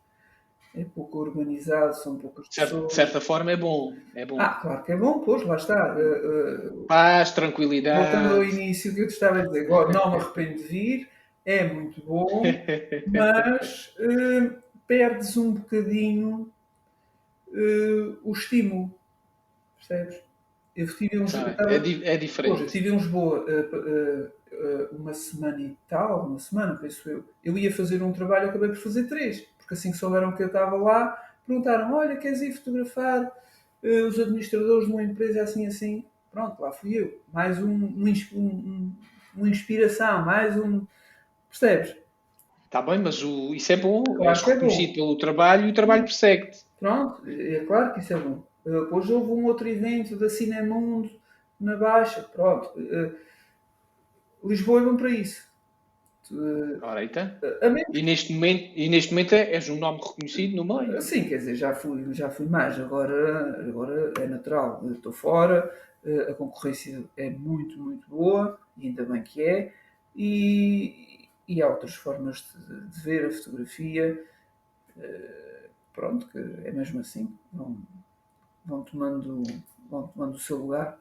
É pouco urbanizado, são poucas pessoas. De certa forma é bom. É bom. Ah, claro que é bom, pois, lá está. Uh, uh, Paz, tranquilidade. Voltando ao início que eu te estava a dizer, não me arrependo de vir é muito bom, mas uh, perdes um bocadinho o estímulo. Percebes? Eu tive uns, ah, é, di é, diferente. Hoje, eu tive em Lisboa uh, uma semana e tal, uma semana, penso eu. Eu ia fazer um trabalho, acabei por fazer três, porque assim que souberam que eu estava lá, perguntaram: Olha, queres ir fotografar os administradores de uma empresa assim, assim? Pronto, lá fui eu. Mais um, um, um uma inspiração, mais um Percebes? Está bem, mas o, isso é bom. Claro és reconhecido é pelo trabalho e o trabalho persegue-te. Pronto, é claro que isso é bom. Depois houve um outro evento da Cinemundo na Baixa. Pronto. Uh, Lisboa é bom para isso. Uh, Ora, então. e, neste momento, e neste momento é, és um nome reconhecido no meio. Sim, quer dizer, já fui, já fui mais. Agora, agora é natural. Estou fora. a concorrência é muito, muito boa. E ainda bem que é. E, e há outras formas de, de ver a fotografia. Pronto, que é mesmo assim, vão, vão, tomando, vão tomando o seu lugar.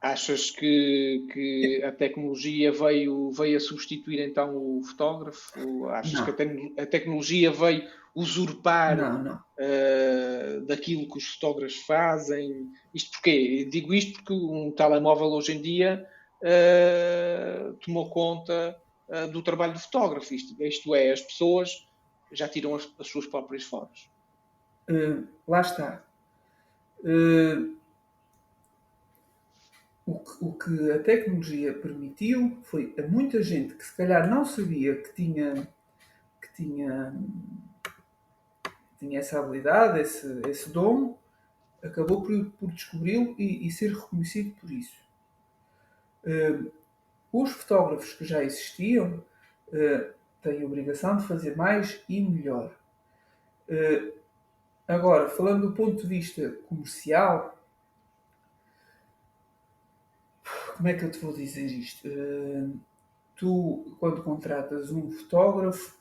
Achas que, que a tecnologia veio, veio a substituir então o fotógrafo? Achas não. que a, te a, tecnologia veio usurpar não, não. Uh, daquilo que os fotógrafos fazem? Isto porquê? Digo isto porque um telemóvel hoje em dia uh, tomou conta uh, do trabalho do fotógrafo. Isto, isto, é, as pessoas já tiram as, as suas próprias fotos. Uh, lá está. Uh, o, que, o que a tecnologia permitiu foi a muita gente que se calhar não sabia que tinha que tinha, tinha essa habilidade, esse, esse dom, acabou por, por descobri-lo e, e, ser reconhecido por isso. Uh, os fotógrafos que já existiam uh, têm a obrigação de fazer mais e melhor. Uh, agora, falando do ponto de vista comercial, como é que eu te vou dizer isto? Uh, tu, quando contratas um fotógrafo,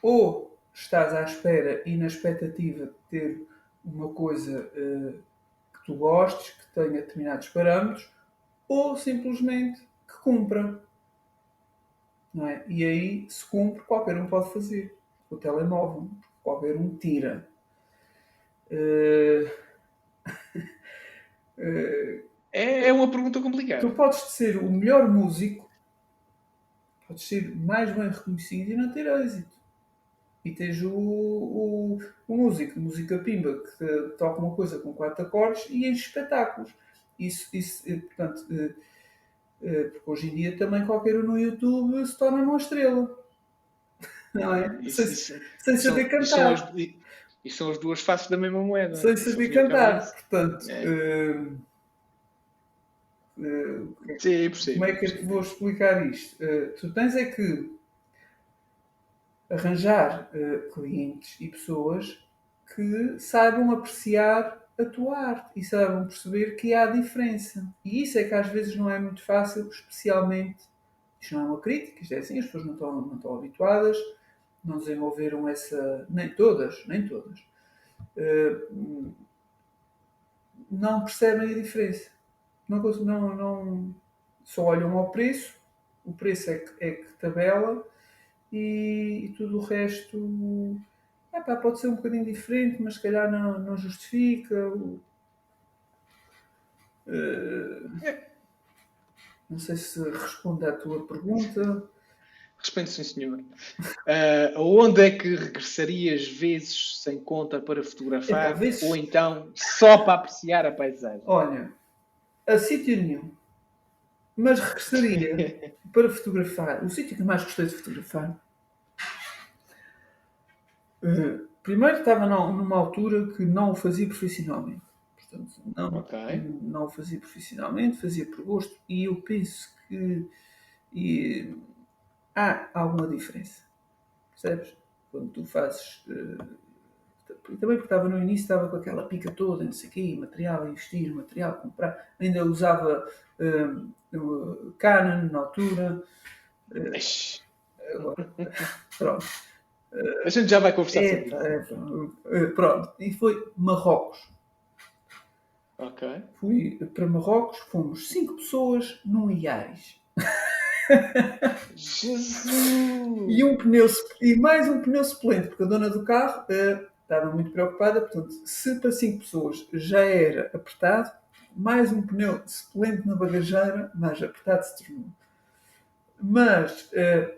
ou estás à espera e na expectativa de ter uma coisa que tu gostes, que tenha determinados parâmetros, ou simplesmente que cumpra. Não é? E aí, se cumpre, qualquer um pode fazer. O telemóvel, qualquer um tira. Uh... é, é uma pergunta complicada. Tu podes ser o melhor músico, podes ser mais bem reconhecido e não ter êxito. E tens o, o, o músico, música pimba, que toca uma coisa com quatro acordes e enche espetáculos. Isso, isso eh, portanto, eh, eh, porque hoje em dia também qualquer um no YouTube se torna uma estrela. Não é? Isso, sem, isso, sem saber cantar. São as, e são as duas faces da mesma moeda. Sem saber cantar. Portanto, é. uh, uh, Sim, como é que eu te vou explicar isto? Uh, tu tens é que arranjar clientes e pessoas que saibam apreciar a tua arte e saibam perceber que há diferença. E isso é que às vezes não é muito fácil, especialmente. Isto não é uma crítica, isto é assim, as pessoas não estão, não estão habituadas, não desenvolveram essa. Nem todas, nem todas. uh, não percebem a diferença. Não, não, não, só olham ao preço, o preço é que, é que tabela e, e tudo o resto epá, pode ser um bocadinho diferente, mas se calhar não, não justifica. Uh, não sei se responde à tua pergunta. Responde, sim, senhor. Uh, aonde é que regressarias vezes sem conta para fotografar é, vezes... ou então só para apreciar a paisagem? Olha, a sítio nenhum. Mas regressaria para fotografar. O sítio que mais gostei de fotografar. Uh, primeiro estava numa altura que não o fazia profissionalmente. Portanto, não, okay. não o fazia profissionalmente, fazia por gosto. E eu penso que. E, há alguma diferença. Percebes? Quando tu fazes. Uh, também porque estava no início, estava com aquela pica toda, não sei o quê, material a investir, material a comprar. Ainda usava uh, Canon na altura. Uh, agora, pronto. a gente já vai conversar é, sobre isso. É, pronto. E foi Marrocos. Ok. Fui para Marrocos, fomos cinco pessoas num Iaris. Jesus! E, um pneu, e mais um pneu suplente, porque a dona do carro uh, estava muito preocupada. Portanto, se para 5 pessoas já era apertado, mais um pneu suplente na bagageira, mais apertado se tornou. Mas uh,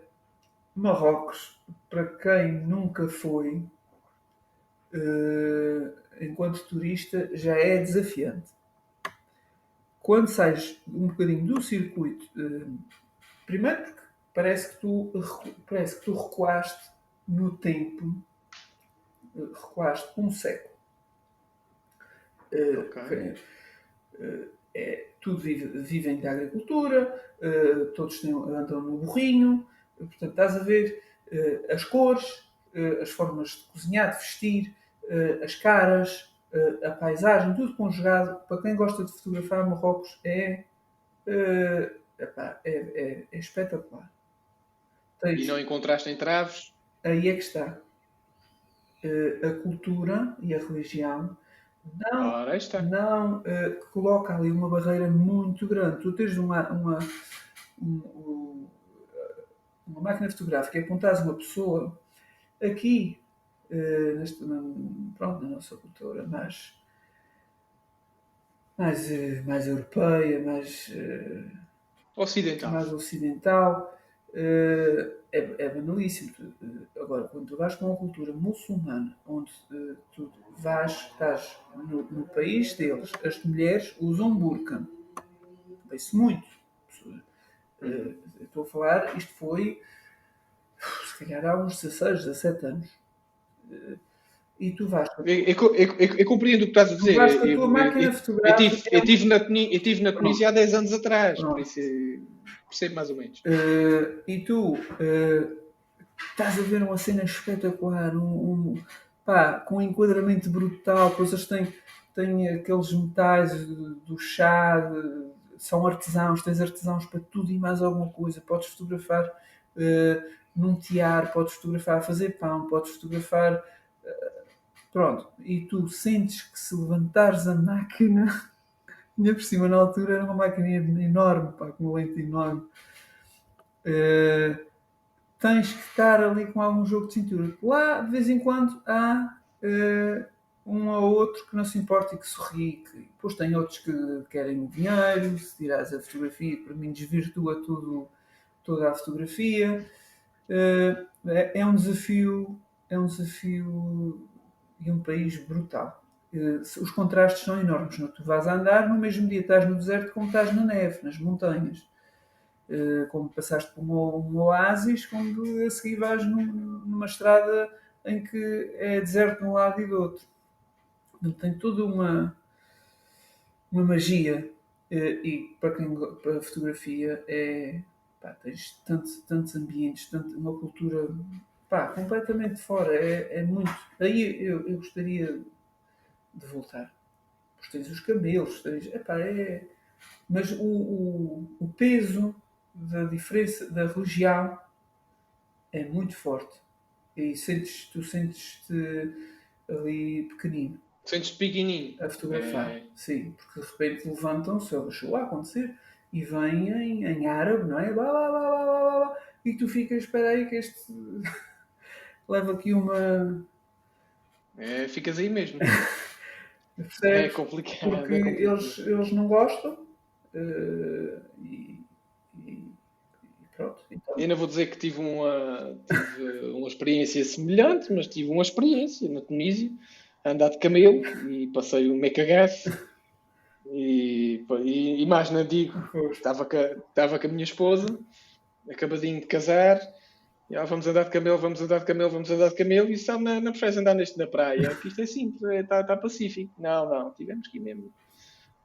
Marrocos, para quem nunca foi, uh, enquanto turista, já é desafiante. Quando sais um bocadinho do circuito Primeiro porque parece que tu, parece que tu recuaste no tempo, recuaste um século. Eh, okay. Uh, é, tudo vive, vivem da agricultura, uh, todos têm, andam no burrinho, portanto estás a ver uh, as cores, as formas de cozinhar, de vestir, as caras, a paisagem, tudo conjugado. Para quem gosta de fotografar Marrocos é Epá, é, é, é espetacular. Tens, e não encontraste entraves? Aí é que está. Uh, a cultura e a religião não, não uh, coloca ali uma barreira muito grande. Tu tens uma, uma, um, uma máquina fotográfica e apontares uma pessoa aqui, uh, neste, pronto, na nossa cultura, mais, mais, mais europeia, mais Ocidental. mais ocidental, uh, é, é banalíssimo. Uh, agora, quando tu vais com uma cultura muçulmana, onde uh, tu vais, estás no, no, país deles, as mulheres usam burca. Vê-se muito. estou a falar, isto foi, se calhar há uns 16, 17 anos e tu vais. Eu, eu, eu, eu, compreendo o que estás a dizer. Tu vais com a tua máquina fotográfica. Eu tive, eu tive, na, tive na Tunísia há 10 anos atrás, Pronto. por isso percebo mais ou menos. Uh, e tu uh, estás a ver uma cena espetacular, um, um, pá, com um enquadramento brutal, coisas têm, têm aqueles metais do chá, são artesãos, tens artesãos para tudo e mais alguma coisa. Podes fotografar uh, num tiar, podes fotografar fazer pão, podes fotografar Pronto, e tu sentes que se levantares a máquina, ainda por cima na altura era uma máquina enorme, pá, com uma lente enorme, uh, tens que estar ali com algum jogo de cintura. Lá, de vez em quando, há uh, um ou outro que não se importa e que sorri. Que, depois tem outros que querem o dinheiro, se tirares a fotografia, para mim desvirtua tudo, toda a fotografia. Uh, é, é um desafio, é um desafio e um país brutal. Eh, os contrastes são enormes. Não? Tu vais a andar, no mesmo dia estás no deserto como estás na neve, nas montanhas. Eh, como passaste por um, oásis, quando a seguir vais numa estrada em que é deserto de um lado e do outro. tem toda uma, uma magia. Eh, e para quem para a fotografia é pá, tens tantos, tantos ambientes, tanto, uma cultura pá, completamente fora. É, é muito. Aí eu, eu gostaria de voltar. Pois tens os camelos, tens. Epá, é, mas o, o, o peso da diferença da religião é muito forte. E sentes, tu sentes-te ali pequenino. Sentes pequenininho. A fotografar, é. sim, porque de repente levantam-se, é o show a acontecer, e vêm em, em árabe, não é? Blá, blá, blá, blá, blá, blá, e tu ficas, espera aí que este leva aqui uma... É, ficas aí mesmo. é complicado. Porque é complicado. Eles, eles não gostam uh, e, e, pronto. Então... Eu ainda vou dizer que tive uma, tive uma experiência semelhante, mas tive uma experiência na Tunísia, andar de camelo e passei o Mecagás. E, e, e, mais não digo, estava estava com a minha esposa, acabadinho de casar, e, ah, vamos andar de camelo, vamos andar de camelo, vamos andar de camelo, e sabe, não, não preferes andar neste na praia, que isto é simples, está, está pacífico. Não, não, tivemos que ir mesmo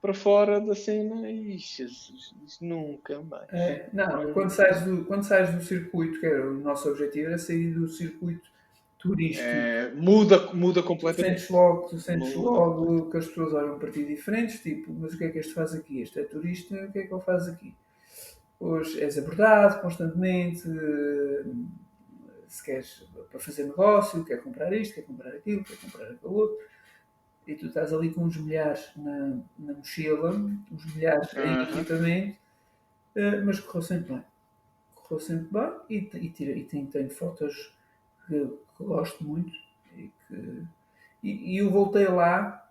para fora da cena e Jesus, nunca mais. É, não, quando sais, do, quando sais do circuito, que era o nosso objetivo, era sair do circuito turístico. É, muda, muda completamente. Tu sentes, logo, tu sentes logo que as pessoas olham para ti diferentes, tipo, mas o que é que este faz aqui? Este é turista, o que é que ele faz aqui? Hoje és abordado constantemente, se queres para fazer negócio, quer comprar isto, quer comprar aquilo, quer comprar aquilo outro e tu estás ali com uns milhares na, na mochila, uns milhares em equipamento, uh, mas correu sempre bem. Correu sempre bem e, e, tira, e tem, tem fotos que, que, gosto muito e, que, e, e, eu voltei lá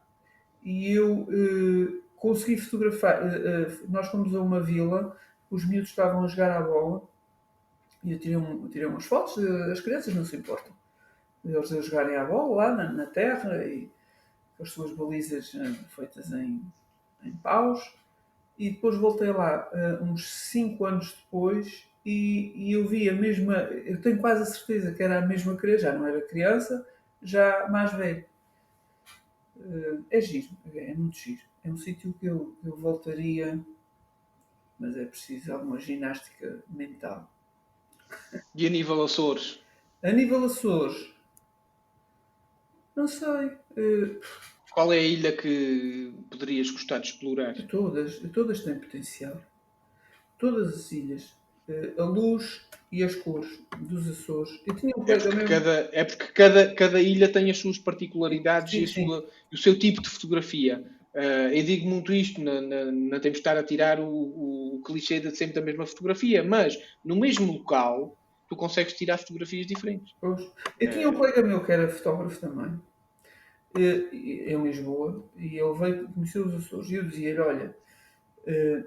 e eu uh, consegui fotografar. Uh, nós fomos a uma vila, os miúdos estavam a jogar à bola e eu tirei, um, tirei umas fotos, as crianças não se importam. Eles a jogarem à bola lá na, na terra e as suas balizas uh, feitas em, em paus. E depois voltei lá uh, uns 5 anos depois e, e, eu vi a mesma. Eu tenho quase a certeza que era a mesma criança, já não era criança, já mais velho. Uh, é giro, é muito giro. É um sítio que eu, eu voltaria, mas é preciso alguma ginástica mental. E a nível Açores? A nível Açores, não sei. Uh, Qual é a ilha que poderias gostar de explorar? Todas, todas têm potencial. Todas as ilhas. Uh, a luz e as cores dos Açores. Eu tinha um é porque, cada, é porque cada, cada ilha tem as suas particularidades sim, e, sua, o seu tipo de fotografia. Uh, eu digo muito isto, não, não, não temos de estar a tirar o, o, o clichê de sempre da mesma fotografia, mas no mesmo local tu consegues tirar fotografias diferentes. Pois. Eu tinha um colega meu que era fotógrafo também, em Lisboa, e ele veio conhecer os Açores e eu dizia-lhe: Olha, eh,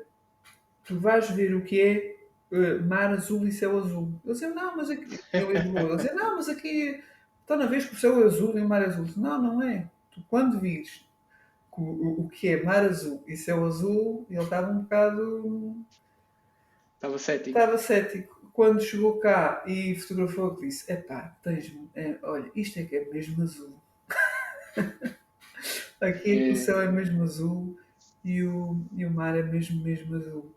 tu vais ver o que é eh, mar azul e céu azul. Ele dizia: Não, mas aqui. Em Lisboa, ele dizia: Não, mas aqui. Está na vez que o céu é azul e o mar azul. Não, não é. Tu, quando vires o, o que é mar azul e céu azul, ele estava um bocado. Estava cético. Estava cético quando chegou cá e fotografou, disse: Epá, tens é, olha, isto é que é mesmo azul. Aqui é. o céu é mesmo azul e o, e o mar é mesmo, mesmo azul.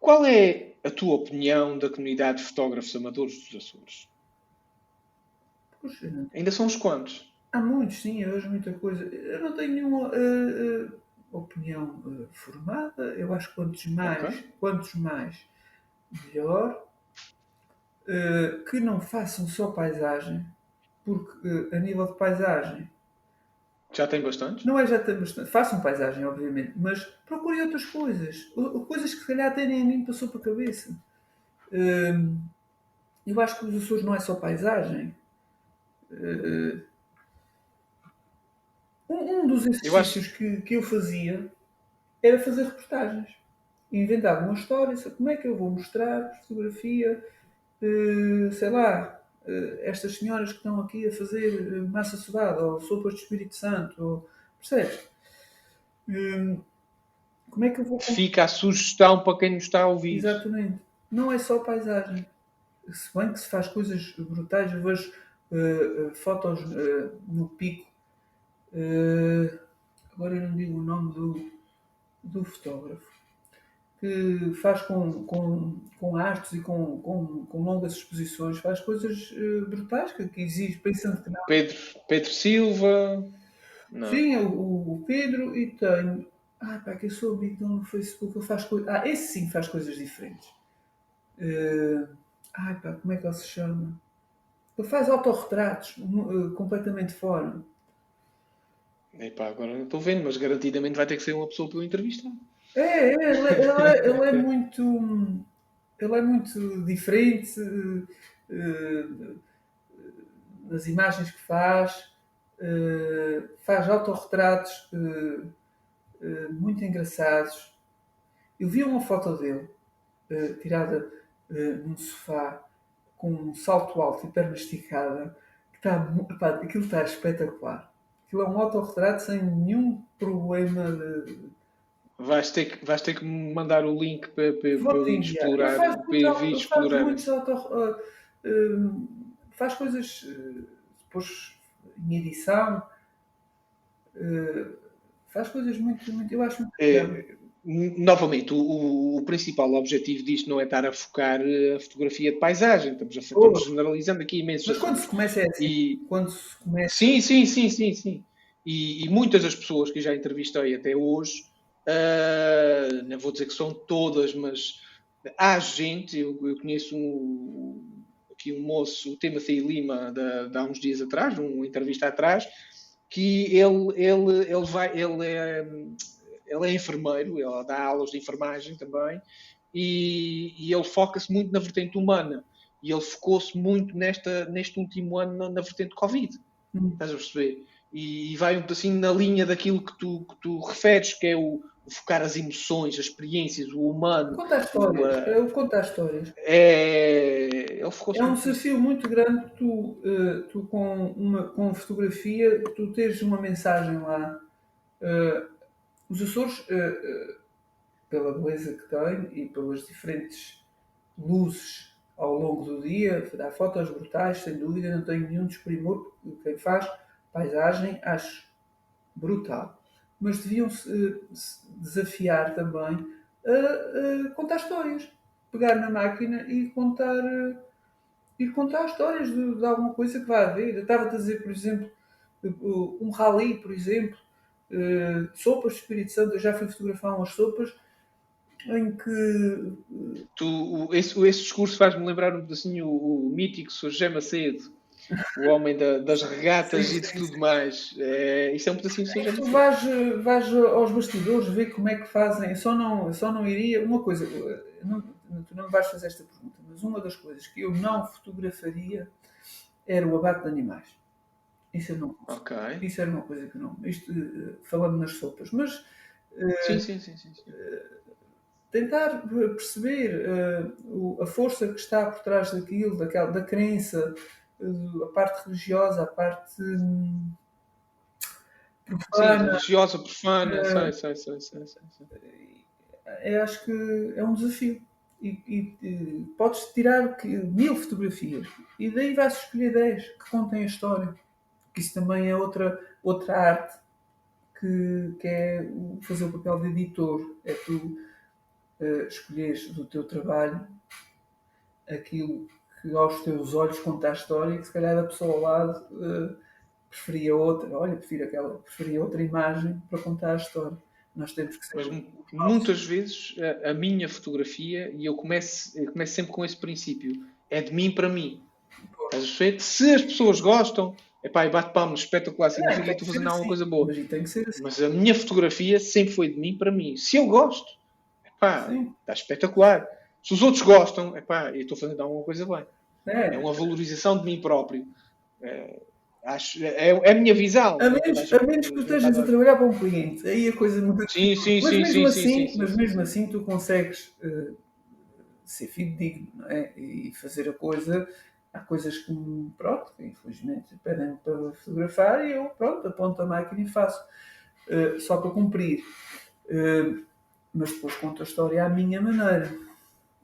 Qual é a tua opinião da comunidade de fotógrafos amadores dos Açores? Puxa, Ainda são uns quantos? Há muitos, sim, eu vejo muita coisa. Eu não tenho nenhuma uh, uh, opinião uh, formada. Eu acho que quantos mais, okay. quantos mais melhor, uh, que não façam só paisagem, porque uh, a nível de paisagem. Já tem bastante? Não é já tem bastante. Façam paisagem, obviamente, mas procurem outras coisas. Coisas que se calhar até nem a mim passou para a cabeça. Uh, eu acho que os Açores não é só paisagem. Uh, um, um dos exercícios acho... que, que eu fazia era fazer reportagens inventava uma história, como é que eu vou mostrar fotografia, uh, sei lá, uh, estas senhoras que estão aqui a fazer uh, massa sudada, ou sopas de Espírito Santo, ou, percebes? Hum, como é que eu vou... Fica a sugestão para quem nos está a ouvir. Exatamente. Não é só paisagem. Se bem que se faz coisas brutais, eu vejo fotos no pico. Agora eu não digo o nome do, do fotógrafo que faz com, com, com artes e com, com, com longas exposições, faz coisas uh, brutais que, que exige, pensando que não. Pedro, Pedro Silva. Não. Sim, é o, o, Pedro e tenho. Ah, pá, que eu sou amigo dele no Facebook, ele faz coisas. Ah, esse sim faz coisas diferentes. Uh, ai pá, como é que ele se chama? Ele faz autorretratos uh, completamente fora. Epá, agora não estou vendo, mas garantidamente vai ter que ser uma pessoa para eu entrevistar. É, é ele, ele, é, ele, é muito. Ele é muito diferente uh, nas imagens que faz, uh, faz autorretratos uh, muito engraçados. Eu vi uma foto dele tirada num sofá com um salto alto e perna esticada, que está, epá, aquilo está espetacular. Aquilo é um autorretrato sem nenhum problema de. Vais ter que, vais ter que mandar o link para, para, para eu explorar, para eu explorar. Auto, uh, uh, faz coisas uh, depois em edição, uh, faz coisas muito, muito eu acho muito é, novamente, o, o, principal objetivo disto não é estar a focar eh, a fotografia de paisagem, estamos, a, estamos generalizando aqui imenso. Mas quando se começa é assim, e, quando se começa... Sim, sim, sim, sim, sim. E, e muitas das pessoas que já entrevistei até hoje, uh, não vou dizer que são todas, mas há gente, eu, eu conheço um, aqui um moço, o Timothy Lima, de, de há uns dias atrás, uma entrevista atrás, que ele, ele, ele vai, ele é ele é enfermeiro, ele dá aulas de enfermagem também, e, e ele foca-se muito na vertente humana. E ele focou-se muito nesta, neste último ano na, na vertente Covid. Hum. Estás a perceber? E, e vai um assim na linha daquilo que tu, que tu referes, que é o, o focar as emoções, as experiências, o humano. Contar histórias. O, uh, contar histórias. É, ele ficou é um desafio muito grande tu, uh, tu com, uma, com fotografia, tu teres uma mensagem lá. Uh, os Açores, uh, uh, pela beleza que tem e pelas diferentes luzes ao longo do dia, dá fotos brutais, sem dúvida, não tenho nenhum desprimor. Quem faz paisagem acho brutal. Mas deviam-se desafiar também a, contar histórias. Pegar na máquina e contar, ir contar histórias de, de alguma coisa que vai haver. Estava a dizer, por exemplo, um rally, por exemplo, uh, sopas Espírito Santo, eu já fui fotografar umas sopas em que. Tu, esse, esse discurso faz-me lembrar um pedacinho o, o mítico Sr. José Macedo, o homem da, das regatas sim, e de sim, tudo sim. mais. É, isso é um pedacinho de Sr. José Macedo. Vais, vais aos bastidores ver como é que fazem. Só não, só não iria. Uma coisa, não, tu não vais fazer esta pergunta, mas uma das coisas que eu não fotografaria era o abate de animais. Isso, não, okay. isso era uma coisa que não. Isto eh, falando nas sopas, mas. Eh, sim, sim, sim, sim, sim. Eh, tentar perceber a força que está por trás daquilo, daquela, da crença, a parte religiosa, a parte hum, profana. Sim, religiosa, profana, sei, sei, sei, sei, sei. Eu acho que é um desafio. E, e, e podes tirar mil fotografias e daí vais escolher 10 que contem a história que isso também é outra, outra arte que, que é fazer o papel de editor. É tu uh, escolheres do teu trabalho aquilo que aos teus olhos conta a história e que se calhar a pessoa ao lado uh, preferia outra, olha, prefiro aquela, preferia outra imagem para contar a história. Nós temos que ser. Mas, muitas vezes a, a, minha fotografia, e eu começo, eu começo sempre com esse princípio, é de mim para mim. Se as pessoas gostam, Epá, e bate palmas, espetacular, significa que estou fazendo alguma assim. coisa boa. Mas, assim. mas a minha fotografia sempre foi de mim para mim. Se eu gosto, epá, está espetacular. Se os outros gostam, epá, eu estou fazendo alguma coisa bem. É, é uma valorização de mim próprio. É, acho, é, é a minha visão. A menos, a menos que tu estejas a trabalhar para um cliente, aí a coisa muda. Sim, sim, mas sim, mesmo sim, assim, sim, Mas mesmo assim tu consegues uh, ser fidedigno é? e fazer a coisa há coisas que, pronto, que infelizmente pedem para fotografar e eu, pronto, aponto a máquina e faço. Uh, só para cumprir. Uh, mas depois conto a história à minha maneira.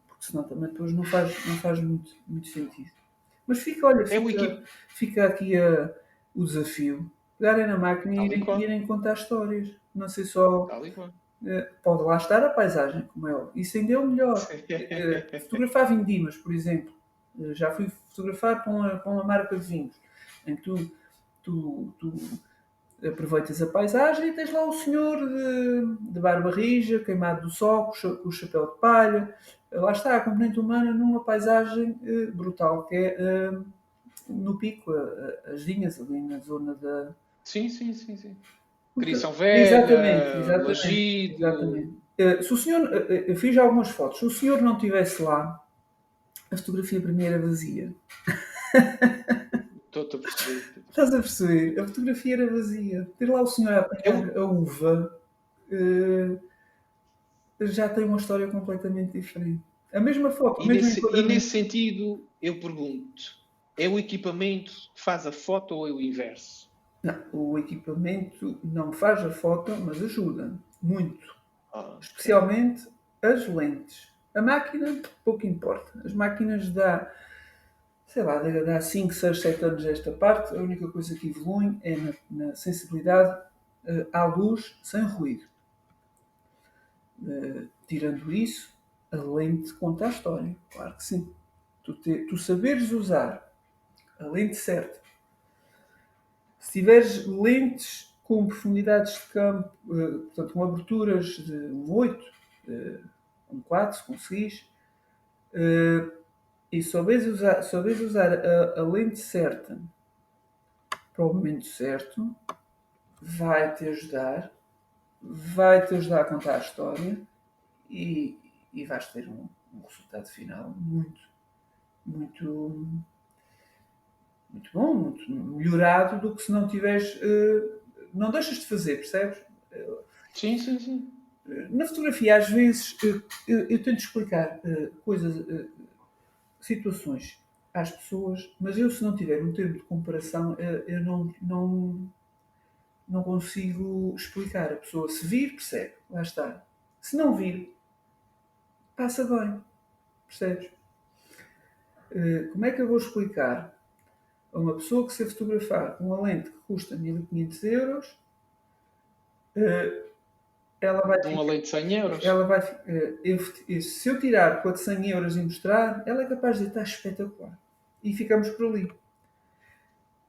Porque senão também depois não faz, não faz muito, muito sentido. Mas fica, olha, é fica, fica aqui a, o desafio. Pegarem na máquina e irem, irem contar histórias. Não sei só. Uh, pode lá estar a paisagem, como é óbvio. Isso ainda é o melhor. fotografar vindimas, por exemplo já fui fotografar para uma, para uma marca de vinhos, em que tu, tu, tu aproveitas a paisagem e tens lá o senhor de, de barba rija, queimado do sol, com o chapéu de palha. Lá está a componente humana numa paisagem uh, brutal, que é uh, no pico, as linhas ali na zona da. Sim, sim, sim, sim. Criação Velha, exatamente, exatamente, exatamente. Uh, se o senhor, uh, eu fiz algumas fotos, se o senhor não estivesse lá, a fotografia para mim era vazia. Estou a perceber. Estás a perceber? A fotografia era vazia. Ter lá o senhor a apanhar eu... a uva uh, já tem uma história completamente diferente. A mesma foto. E, nesse, e nesse sentido, eu pergunto: é o equipamento que faz a foto ou é o inverso? Não, o equipamento não faz a foto, mas ajuda muito. Ah, Especialmente as lentes. A máquina, pouco importa. As máquinas dá, sei lá, dá 5, 6, 7 anos esta parte. A única coisa que evolui é na, na sensibilidade uh, à luz sem ruído. Uh, tirando isso, a lente conta a história. Claro que sim. Tu, te, tu saberes usar a lente certa. Se tiveres lentes com profundidades de campo, uh, portanto, com aberturas de um 8, uh, um 4, se conseguis, uh, e souberes usar, souberes usar a, a lente certa para o momento certo, vai-te ajudar, vai-te ajudar a contar a história e, e vais ter um, um resultado final muito, muito, muito bom, muito melhorado do que se não tiveres. Uh, não deixas de fazer, percebes? Sim, sim, sim. Na fotografia, às vezes, eu, eu, eu tento explicar uh, coisas, uh, situações às pessoas, mas eu, se não tiver um termo de comparação, eu não, não, não consigo explicar. A pessoa, se vir, percebe, lá está. Se não vir, passa bem. Percebes? Uh, como é que eu vou explicar a uma pessoa que se fotografar com uma lente que custa 1500 euros, uh, ela vai. Uma lente de 100 euros? Ela vai, uh, eu, se eu tirar com a de 100 euros e mostrar, ela é capaz de dizer está espetacular. E ficamos por ali.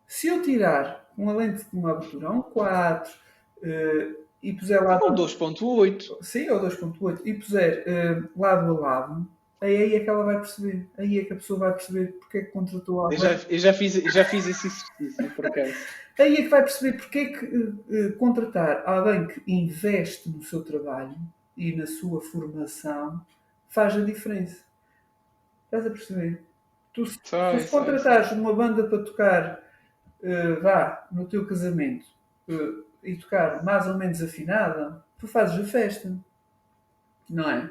Se eu tirar uma lente de uma abertura 1.4 uh, e puser lá. Ou 2.8. Sim, ou 2.8. E puser uh, lado a lado, aí é que ela vai perceber. Aí é que a pessoa vai perceber porque é que contratou alguém. Eu já, eu já, fiz, já fiz esse exercício, por acaso. Aí é que vai perceber porque é que uh, contratar alguém que investe no seu trabalho e na sua formação faz a diferença. Estás a perceber? Tu, sai, se contratares uma banda para tocar, uh, vá, no teu casamento, uh, e tocar mais ou menos afinada, tu fazes a festa. Não é?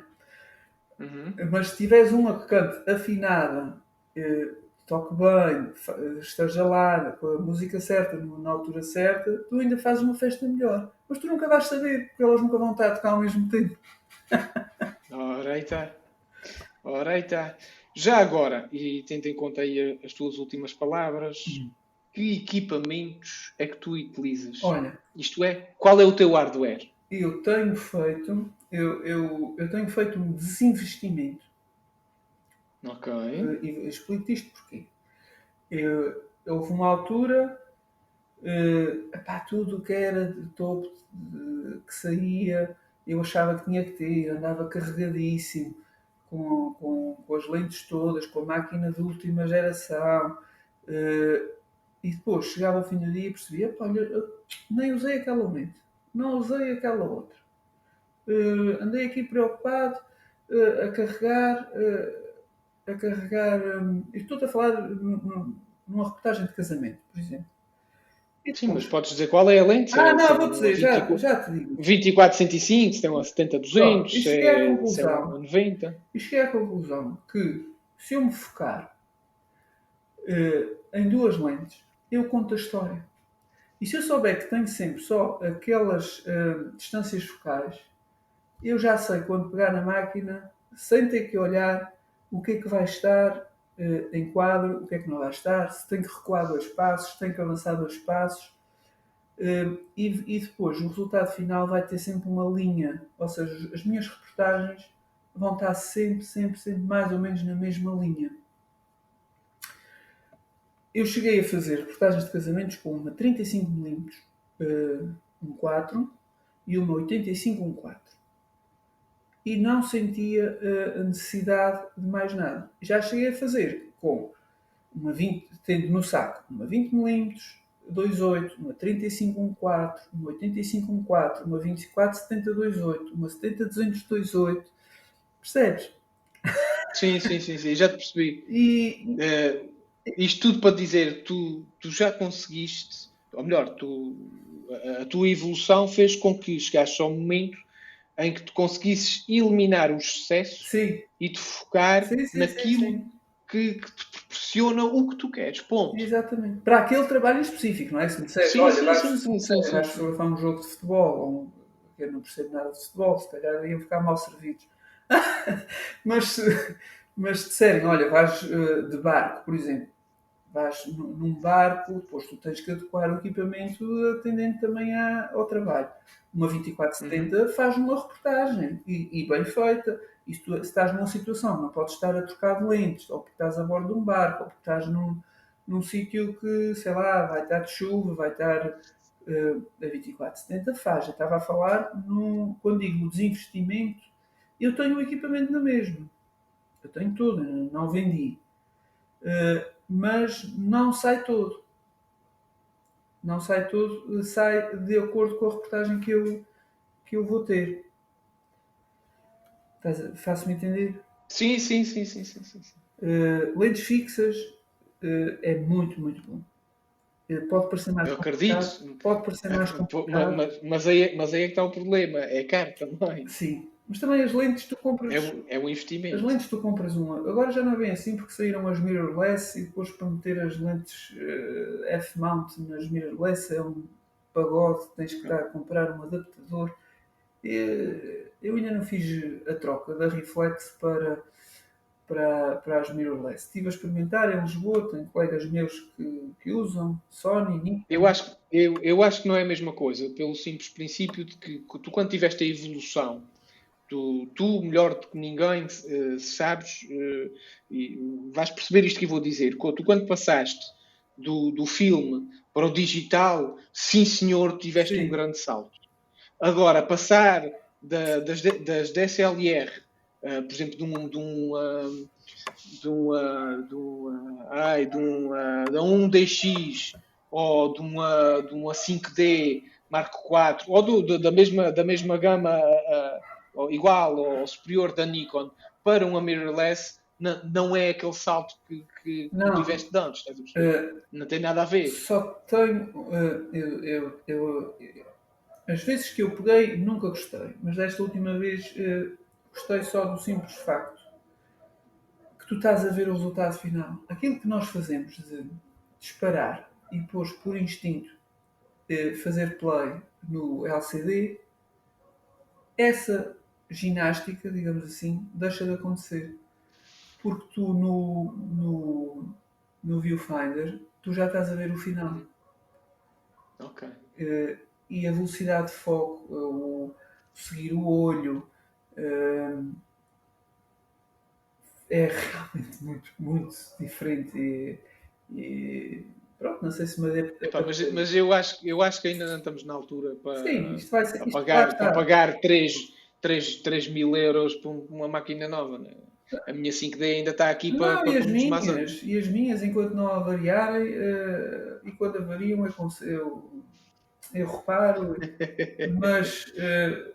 Uhum. Mas se tiveres uma que cante afinada, eh, toque bem, esteja lá com a música certa, na altura certa, tu ainda fazes uma festa melhor. Mas tu nunca vais saber, porque elas nunca vão estar a tocar ao mesmo tempo. Ora aí está. Ora aí está. Já agora, e tendo em conta aí as tuas últimas palavras, uhum que equipamentos é que tu utilizas? Olha, isto é, qual é o teu hardware? Eu tenho feito, eu, eu, eu tenho feito um desinvestimento. Ok. E explico-te isto porquê. Eu, houve uma altura, uh, epá, tudo que era de topo de, que saía, eu achava que tinha que ter, andava carregadíssimo, com, com, com as lentes todas, com a máquina de última geração. Uh, e depois chegava ao fim do dia e percebia, olha, nem usei aquela lente, não usei aquela outra. Uh, andei aqui preocupado uh, a carregar, uh, a carregar. Um, estou a falar numa reportagem de casamento, por exemplo. Sim, mas podes dizer qual é a lente? Ah, não, vou dizer, já, já te digo. 24 105, se tem uma 70 200, se é, uma 90. E cheguei à conclusão que se eu me focar em duas lentes, eu conto a história. E se eu souber que tenho sempre só aquelas distâncias focais, eu já sei quando pegar na máquina, sem ter que olhar o que é que vai estar uh, em quadro, o que é que não vai estar, se tem que recuar dois passos, se tem que avançar dois passos. Uh, e, e, depois o resultado final vai ter sempre uma linha, ou seja, as minhas reportagens vão estar sempre, sempre, sempre mais ou menos na mesma linha. Eu cheguei a fazer reportagens de casamentos com uma 35mm uh, 1.4 e uma 85 1.4 e não sentia uh, a necessidade de mais nada. Já cheguei a fazer com uma 20, tendo no saco uma 20mm, 2.8, uma 35.1.4, uma 85.1.4, uma 24.70.2.8, uma 70.200.2.8. Percebes? Sim, sim, sim, sim, já te percebi. E, uh, isto tudo para dizer, tu, tu já conseguiste, ou melhor, tu, a, a tua evolução fez com que chegasse ao momento em que tu conseguisses eliminar os excessos sim. e te focar sim, sim, naquilo que, que, te proporciona o que tu queres. Ponto. Exatamente. Para aquele trabalho específico, não é? Se me disseres, sim, olha, sim, vais, sim, sim, sim, vais fotografar um jogo de futebol, ou eu não percebo nada de futebol, se calhar iam ficar mal servidos. mas, mas se disserem, olha, vais uh, de barco, por exemplo, vais num barco, depois tu tens que adequar o equipamento atendendo também ao trabalho. Uma 2470 uhum. faz uma reportagem e, e bem feita. E se, tu, se estás numa situação, não podes estar a trocar de lentes, ou porque estás a bordo de um barco, ou porque estás num, num sítio que, sei lá, vai estar de chuva, vai estar uh, a 2470 faz. Eu estava a falar, num, quando digo no desinvestimento, eu tenho o equipamento na mesma. Eu tenho tudo, não vendi. Uh, mas não sai todo. Não sai todo, sai de acordo com a reportagem que eu, que eu vou ter. Faço-me entender? Sim, sim, sim, sim, sim, sim. Uh, lentes fixas uh, é muito, muito bom. Uh, pode parecer mais Eu acredito. Pode parecer mais complicado. Mas, mas, aí, mas aí é que está o problema. É caro também. Sim. Mas também as lentes tu compras. É um, é um investimento. As lentes tu compras uma. Agora já não é bem assim porque saíram as mirrorless e depois para meter as lentes uh, F-mount nas mirrorless é um pagode, tens que estar a comprar um adaptador. E, eu ainda não fiz a troca da reflex para, para, para as mirrorless. Estive a experimentar em Lisboa, tenho colegas meus que, que usam, Sony, Nikon. Eu acho, eu, eu acho que não é a mesma coisa, pelo simples princípio de que tu, quando tiveste a evolução Tu, tu, melhor do que ninguém, uh, sabes uh, e vais perceber isto que eu vou dizer. Tu, quando passaste do, do filme para o digital, sim senhor, tiveste sim. um grande salto. Agora, passar da, das, das DSLR, uh, eh, por exemplo, de um, de um, de um, de um, ai, de um, de um DX ou de uma, de uma 5D Mark IV, ou do, da, mesma, da mesma gama ou igual ou superior da Nikon para uma mirrorless não, não é aquele salto que, que não. tiveste de antes. Uh, não tem nada a ver. Só tenho. Uh, eu, eu, eu, as vezes que eu peguei, nunca gostei, mas desta última vez uh, gostei só do simples facto que tu estás a ver o resultado final. Aquilo que nós fazemos de disparar e depois, por instinto, fazer play no LCD, essa ginástica, digamos assim, deixa de acontecer. Porque tu no, no, no viewfinder, tu já estás a ver o final. Ok. Uh, e a velocidade de foco, o seguir o olho, uh, é realmente muito, muito diferente. E, e pronto, não sei se me adepto. mas, mas eu, acho, eu acho que ainda não estamos na altura para, Sim, isto vai ser, para pagar, para pagar 3 3, 3 mil euros por uma máquina nova. Né? A minha 5D ainda está aqui não, para, para e as minhas, E as minhas, enquanto não avariarem, uh, e quando avariam, eu, eu, eu reparo, mas uh,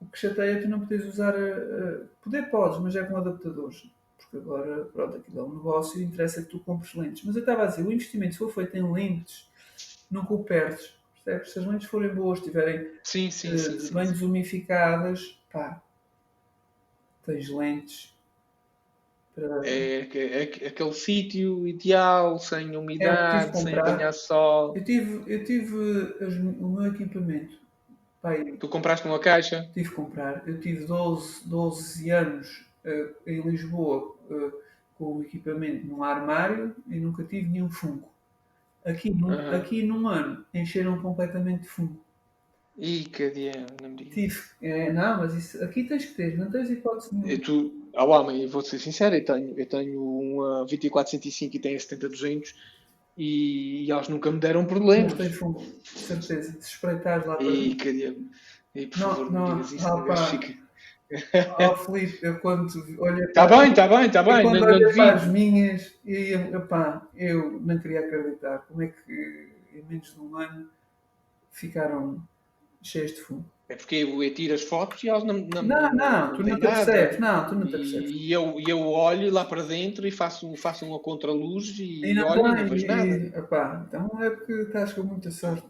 o que chateia é tu não podes usar. Uh, poder podes, mas é com adaptadores. Porque agora, pronto, aquilo é um negócio e interessa que tu compres lentes. Mas eu estava a dizer, o investimento, se for feito em lentes, nunca o perdes Percebes? Se as lentes forem boas, estiverem sim, sim, uh, sim, bem desumificadas, pá, tens lentes. Para... É, é, é aquele sítio ideal, sem é, umidade, é, sem apanhar sol. Eu tive, eu tive o meu equipamento. Pai, tu compraste uma caixa? Tive que comprar. Eu tive 12, 12 anos uh, em Lisboa uh, com o equipamento num armário e nunca tive nenhum fungo. Aqui, num, uhum. aqui num ano encheram completamente de fumo. Ih, que dia, não me digas. É, não, mas isso aqui tens que ter, não tens hipótese nenhuma. Eu, tu, ao homem, vou ser sincero, eu tenho, eu tenho uma 2405 e tenho a 70200 e, e eles nunca me deram problemas. Não tem fumo, certeza. Se espreitares lá para. Ih, que dia. E, por não, favor, não, não digas isso, não, fica, Oh, Filipe, eu quando olho Está bem, está bem, está bem. Quando olho para as minhas, eu, epá, eu não queria acreditar como é que em menos de um ano ficaram cheias de fumo. É porque eu tiro as fotos e elas não. Não, não, não tu não te percebes, não, tu não te percebes. E eu, eu olho lá para dentro e faço, faço uma contraluz e, e não, olho e não vejo nada. epá, então é porque estás com muita sorte.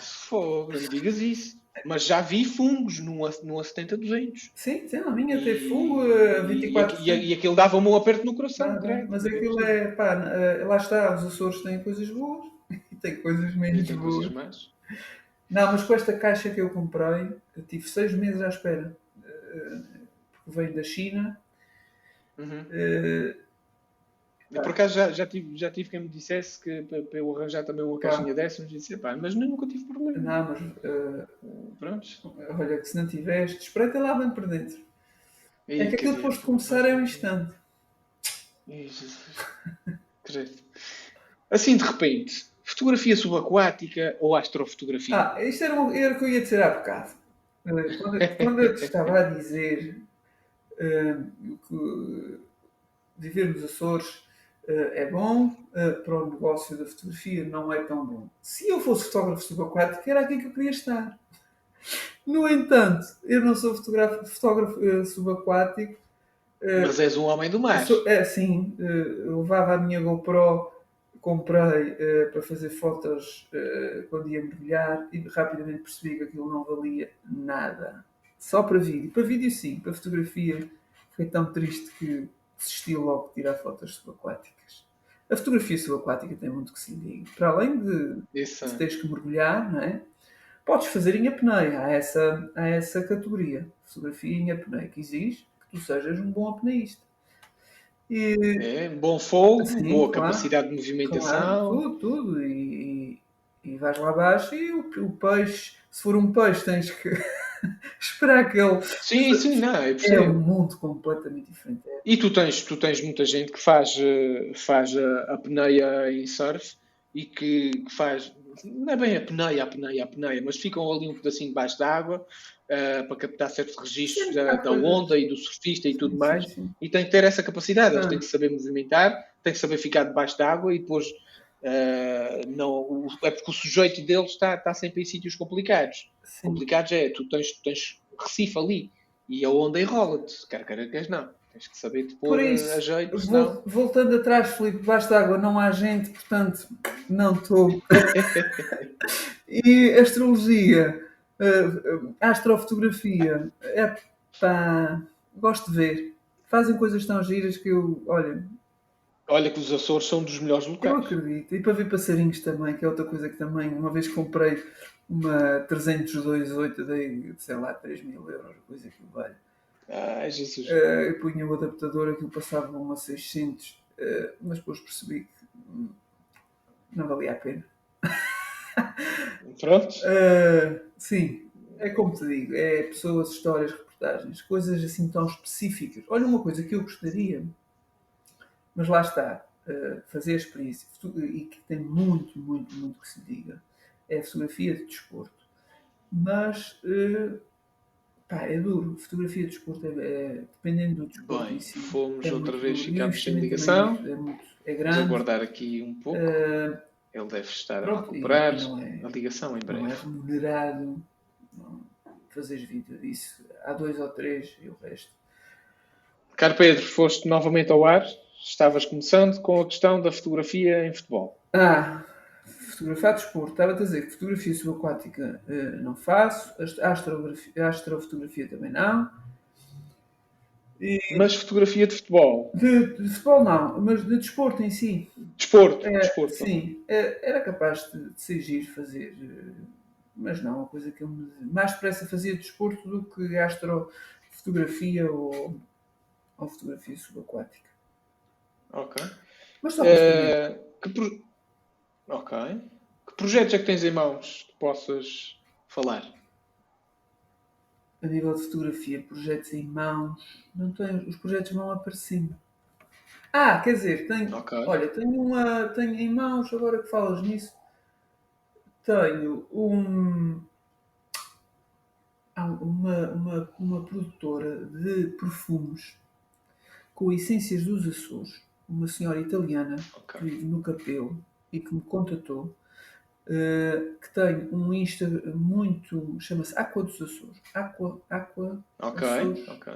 Fogo, não digas isso. Mas já vi fungos no, no A70-200. Sim, sim, a minha tem fungo a 24 E, e, e aquilo dava-me um aperto no coração. Ah, mas aquilo é, pá, eh, lá está, os Açores têm coisas boas e têm coisas menos tem boas. Coisas mais. Não, mas com esta caixa que eu comprei, eu tive seis meses à espera. Eh, porque veio da China. Uhum. Uh, eu, por acaso já, já, tive, já tive quem me dissesse que para, para eu arranjar também uma caixinha dessas, disse, pá, mas nunca tive problema. Não, mas uh, Prontos. olha que se não tiveste, espreita lá bem por dentro. E, é que aquilo depois de começar é um instante. assim de repente, fotografia subaquática ou astrofotografia? Ah, isto era, era o que eu ia dizer há bocado. Quando, quando eu te estava a dizer uh, que viver nos Açores eh, é bom, eh, para o negócio da fotografia não é tão bom. Se eu fosse fotógrafo subaquático, era aqui que eu queria estar. No entanto, eu não sou fotógrafo, fotógrafo uh, subaquático. Mas és um homem do mar. Sou, é, sim. Uh, levava a minha GoPro, comprei para fazer fotos quando ia mergulhar e rapidamente percebi que aquilo não valia nada. Só para vídeo. Para vídeo, sim. Para fotografia, foi tão triste que desisti logo de tirar fotos subaquáticas. A fotografia subaquática tem muito que se lhe Para além de, Isso. de teres que mergulhar, não é? Podes fazer em apneia. Há essa, há essa categoria. Fotografia em apneia, que exige que tu sejas um bom apneísta. E, é, bom fogo, assim, boa claro, capacidade de movimentação. Claro, tudo, tudo. E, e, e vais lá abaixo e o, o peixe, se for um peixe, tens que esperar que ele. Sim, sim, não. É, é um mundo completamente diferente. E tu tens, tu tens muita gente que faz, eh, faz a, apneia em surf e que, que, faz. Não é bem a apneia, a apneia, a apneia, mas ficam ali um pedacinho debaixo d'água uh, para captar certos registros da, da, onda e do surfista e tudo sim, mais. Sim, sim. E tem que ter essa capacidade. Eles têm que saber movimentar, têm que saber ficar debaixo d'água e depois. Uh, não, é porque o sujeito deles está, está sempre em sítios complicados. Complicados é, tu tens, tens Recife ali e a onda enrola-te, quer queira, queres não. Tens que saber te pôr isso, a jeito. Senão... Voltando atrás, Filipe, basta água, não há gente, portanto, não estou. e astrologia, uh, astrofotografia, é pá, gosto de ver. Fazem coisas tão giras que eu, olha. Olha que os Açores são dos melhores locais. Eu acredito. E para ver passarinhos também, que é outra coisa que também, uma vez comprei uma 302.8, dei, sei lá, 3 mil euros, coisa que vale. Ai, Jesus. Uh, eu punha o adaptador, aquilo passava uma 600, uh, mas depois percebi que hum, não valia a pena. Pronto? Uh, sim, é como te digo, é pessoas, histórias, reportagens, coisas assim tão específicas. Olha, uma coisa que eu gostaria, mas lá está, uh, fazer a experiência e que tem muito, muito, muito que se diga, é a fotografia de desporto. Mas uh, Pá, é duro. Fotografia de desporto, é, é, dependendo do desporto. Bem, si, fomos é outra vez, ficámos sem ligação. É, muito, é grande. Vamos aguardar aqui um pouco. Uh, Ele deve estar pronto, a recuperar é, a ligação em breve. Não é remunerado. Não, fazeres vídeo disso. Há dois ou três e o resto. Caro Pedro, foste novamente ao ar. Estavas começando com a questão da fotografia em futebol. Ah, fotografar desporto, estava a dizer que fotografia subaquática uh, não faço, astrografia, astrofotografia também não. E... Mas fotografia de futebol? De, de, futebol não, mas de desporto em si. Desporto, é, desporto. Sim, é, era capaz de, de ser giro fazer, eh, mas não, uma coisa que eu me, mais depressa fazia desporto do que astrofotografia ou, ou fotografia subaquática. Ok. Mas só para uh, que, Ok. Que projetos é que tens em mãos que possas falar? A nível de fotografia, projetos em mãos, não tenho, os projetos vão aparecendo. Ah, quer dizer, tenho, okay. olha, tenho uma, tenho em mãos, agora que falas nisso, tenho um. uma, uma, uma produtora de perfumes com essências dos Açores, uma senhora italiana okay. que vive no Capelo e que me contatou, uh, que tem um Insta muito. chama-se Aqua dos Açores. Aqua. Aqua ok, Açores. ok.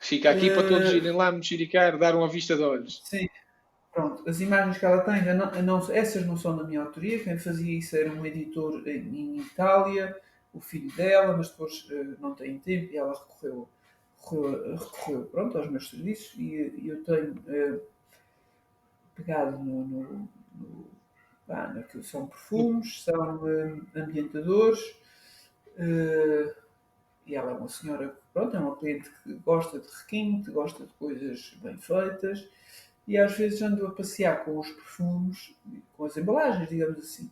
Fica aqui uh, para todos eh, irem lá mexericar, dar uma vista de olhos. Sim. Pronto, as imagens que ela tem, não, não, essas não são da minha autoria. Quem fazia isso era um editor em, em Itália, o filho dela, mas depois uh, não tem tempo e ela recorreu, recorreu, recorreu pronto, aos meus serviços e, eu tenho uh, pegado no, no, no são perfumes, são uh, ambientadores e ela é uma senhora, pronto, é uma cliente que gosta de requinte, gosta de coisas bem feitas e às vezes ando a passear com os perfumes, com as embalagens, digamos assim,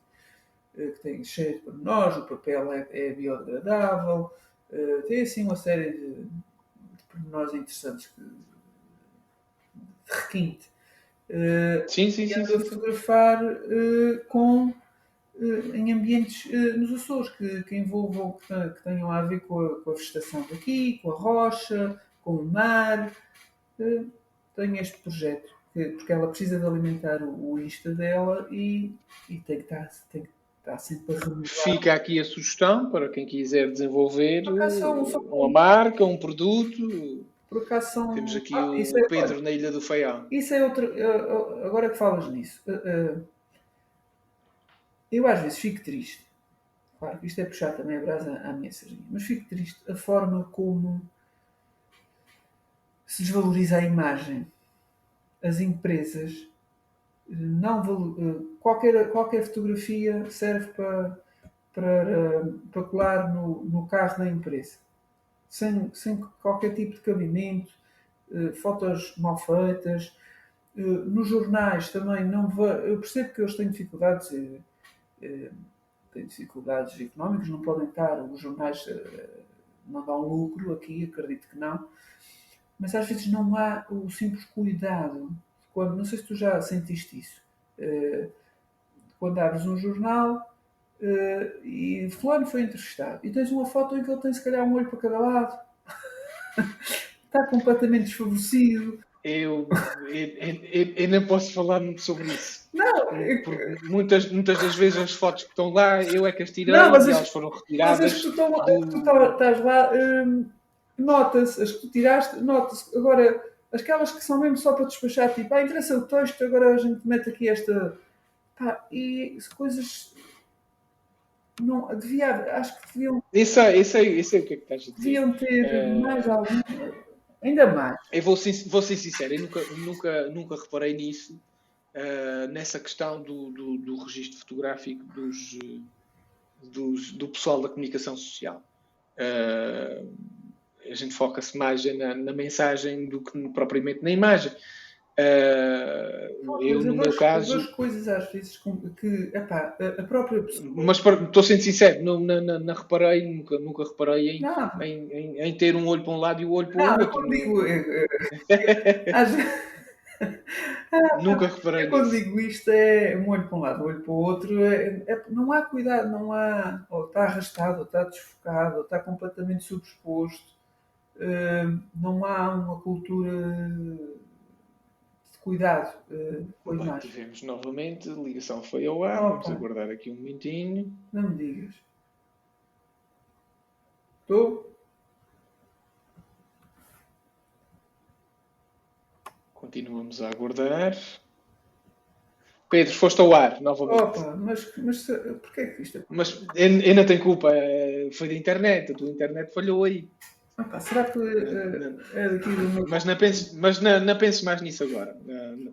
eh, que tem cheio de pormenores, o papel é, é biodegradável, eh, tem assim uma série de pormenores interessantes que, de requinte. Eh, sim, sim, e ando sim, a fotografar com em ambientes nos Açores que, que envolvam, que, que, tenham a ver com a, com a vegetação daqui, com a rocha, com o mar. Tenho este projeto porque ela precisa de alimentar o, o Insta dela e, e tem, que estar, tem que estar sempre a renovar. Fica aqui a sugestão para quem quiser desenvolver uma marca, um produto. Por acaso são... Temos aqui ah, o é, Pedro na Ilha do Faial. Isso é outro. Agora que falas nisso, eu às vezes fico triste. Claro que isto é puxar também a brasa à minha sardinha, mas fico triste a forma como se desvaloriza a imagem as empresas não qualquer qualquer fotografia serve para para, para colar no, no carro da empresa sem, sem qualquer tipo de cabimento eh, fotos mal feitas eh, nos jornais também não eu percebo que eles têm dificuldades eh, têm dificuldades económicas não podem estar os jornais não dão lucro aqui acredito que não mas às vezes não há o simples cuidado. Quando, não sei se tu já sentiste isso. Uh, quando abres um jornal uh, e fulano foi entrevistado e tens uma foto em que ele tem se calhar um olho para cada lado. Está completamente desfavorecido. Eu, eu, eu, não posso falar muito sobre isso. Não, Porque muitas, muitas das vezes as fotos que estão lá, eu é que as tirei não, e elas foram retiradas. Mas as que tu, estão, do... tu estás lá, hum, nota-se, as que tu tiraste, nota-se. Agora, aquelas que são mesmo só para despachar, tipo, ah, interessa o texto, agora a gente mete aqui esta. Pá, e coisas. Não, devia, acho que deviam. Isso é, isso é, isso é o que é que estás a dizer. Deviam ter é... mais algum. Ainda mais. Eu vou ser, vou ser sincero, eu nunca, nunca, nunca reparei nisso, uh, nessa questão do, do, do registro fotográfico dos, dos, do pessoal da comunicação social. Uh, a gente foca-se mais na, na, mensagem do que propriamente na imagem. Uh, eu, no meu caso. duas coisas às vezes que epá, a própria pessoa. Mas estou sendo sincero, não, não, não, não, reparei, nunca, nunca reparei em, em, em, em, ter um olho para um lado e o olho para o outro. Digo, é, é, às... nunca reparei. Quando digo isto é um olho para um lado, um olho para o outro, é, é, não há cuidado, não há. Ou está arrastado, ou está desfocado, ou está completamente subexposto não há uma cultura cuidado uh, com a imagem. Tivemos novamente, a ligação foi ao ar, vamos aguardar aqui um momentinho. Não me digas. Estou? Continuamos a aguardar. Pedro, foste ao ar novamente. Opa, mas, mas porquê é que isto é... Mas eu não tenho culpa, é, foi da internet, a tua internet falhou aí. Ah, será que uh, é daqui do meu... Mas não penses, mas não, não penses mais nisso agora.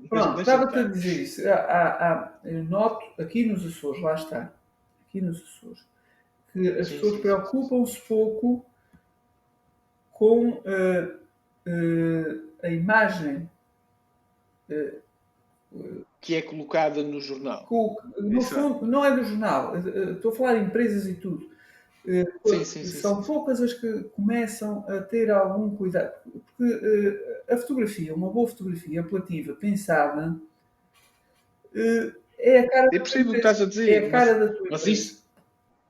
Pronto, estava-te a dizer isso. Há, há, há, eu noto aqui nos Açores, lá está, aqui nos Açores, que as sim, pessoas preocupam-se pouco com uh, uh, a imagem que é colocada no jornal. Com, no fundo, não é do jornal, estou a falar de empresas e tudo eh, sim, sim, sim, São poucas as que começam a ter algum cuidado. Porque uh, a fotografia, uma boa fotografia apelativa, pensada, uh, é a cara é possível da tua É a cara mas, da tua mas isso,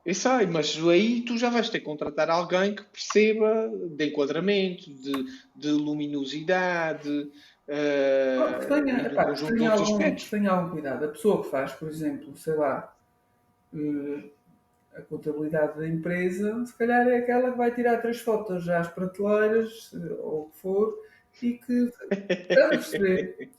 Eu sei, mas aí tu já vais ter que contratar alguém que perceba de enquadramento, de, de luminosidade, uh, tenha, epá, tenha, algum, tenha algum cuidado. A pessoa que faz, por exemplo, sei lá, uh, a contabilidade da empresa, se calhar é aquela que vai tirar três fotos já às prateleiras, uh, ou o que for, e que a perceber.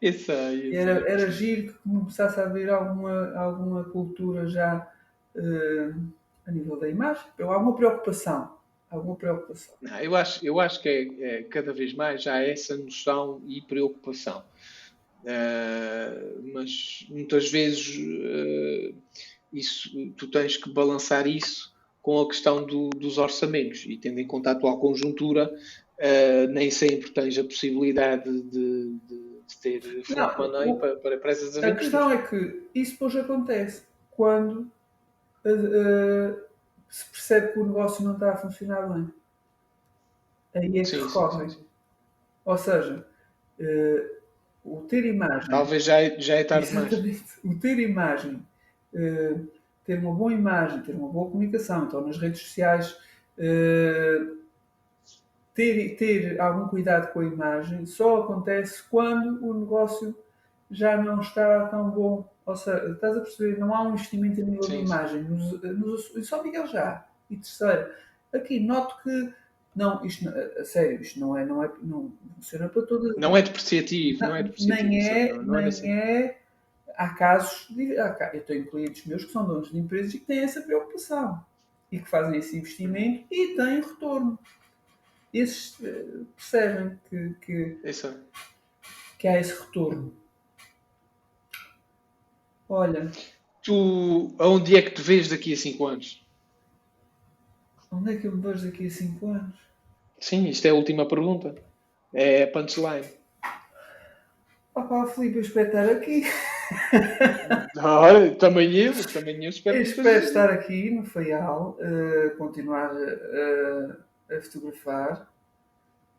Isso aí, isso era, era giro que começasse a haver alguma, alguma cultura já uh, a nível da imagem, alguma preocupação. Alguma preocupação. Não, eu, acho, eu acho que é, é, cada vez mais já há essa noção e preocupação. Uh, mas muitas vezes uh, isso, tu tens que balançar isso com a questão do, dos orçamentos e tendo em conta a atual conjuntura, uh, nem sempre tens a possibilidade de, de, de ter fundo para, para, para essas aventuras. A questão é que isso depois acontece quando uh, se percebe que o negócio não está a funcionar bem. Aí é que recorrem. Ou seja, uh, o ter imagem. Talvez já é, já é tarde mais. O ter imagem, uh, ter uma boa imagem, ter uma boa comunicação, então nas redes sociais. Uh, ter, ter algum cuidado com a imagem só acontece quando o negócio já não está tão bom. Ou seja, estás a perceber, não há um investimento a nível sim, de imagem. Nos, nos, e só Miguel já. E terceiro, aqui noto que não, isto a sério, isto não é, não é, não funciona para todas. Não é depreciativo, não, não é depreciativo. Nem é, não, não é nem é, assim. é. Há casos, eu tenho clientes meus que são donos de empresas e que têm essa preocupação e que fazem esse investimento e têm retorno. Esses uh, percebem que, que, que há esse retorno. Olha. Tu, aonde é que te vês daqui a 5 anos? Onde é que eu me vejo daqui a 5 anos? Sim, isto é a última pergunta. É a punchline. Opa, Filipe, eu espero estar aqui. Olha, também eu, também eu espero. Eu espero estar aqui no Faial, uh, continuar uh, a fotografar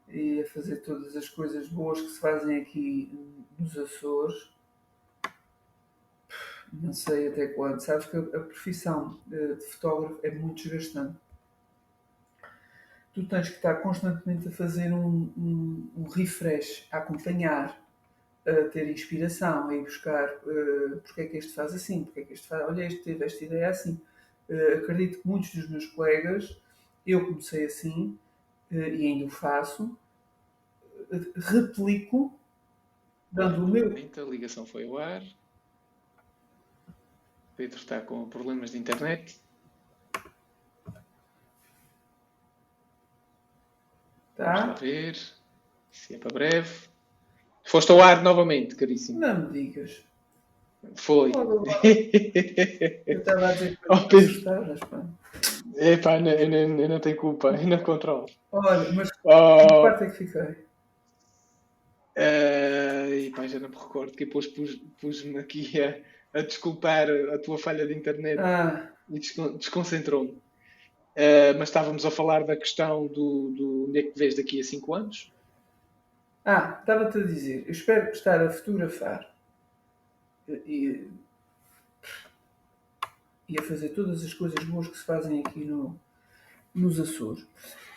e a fazer todas as coisas boas que se fazem aqui nos Açores não sei até quando. Sabes que a, profissão de, de fotógrafo é muito desgastante. Tu tens que estar constantemente a fazer um, um, um refresh, a acompanhar, a ter inspiração, a ir buscar uh, porque é que este faz assim, porque é que este faz. Olha, este teve esta ideia assim. Uh, acredito que muitos dos meus colegas, eu comecei assim uh, e ainda o faço, replico, dando o meu. A ligação foi ao ar. Pedro está com problemas de internet. Tá. Vamos ver se é para breve. Foste ao ar novamente, caríssimo. Não me digas. Foi. Eu estava a dizer que oh, Pedro. Epá, eu, eu, eu, não tenho culpa, eu não controlo. Olha, mas oh. que parte é que fiquei? Uh, epá, já não me recordo, que depois pus-me pus aqui a a desculpar a tua falha de internet ah. e desconcentrou-me. Uh, mas estávamos a falar da questão do, do onde é que vês daqui a 5 anos? Ah, estava-te a dizer, eu espero estar a fotografar e, e a fazer todas as coisas boas que se fazem aqui no, nos Açores.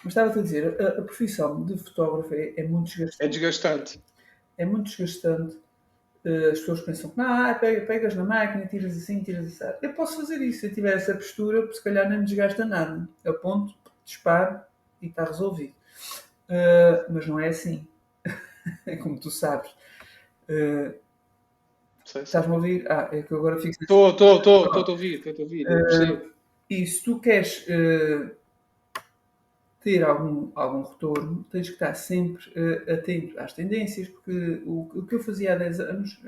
Mas estava-te a dizer, a, a, profissão de fotógrafo é, é muito desgastante. É desgastante. É muito desgastante eh, as pessoas pensam que ah, pegas na máquina, tiras assim, tiras assim. Eu posso fazer isso, se eu tiver essa postura, se calhar não me desgasta nada. Aponto, disparo e está resolvido. Uh, mas não é assim. como tu sabes. Uh, Estás-me a ouvir? Ah, é que eu agora fico. Estou, estou, estou, estou a ouvir, estou a ouvir. Uh, e se tu queres uh, ter algum, algum retorno, tens que estar sempre uh, atento às tendências, porque o, o, que eu fazia há 10 anos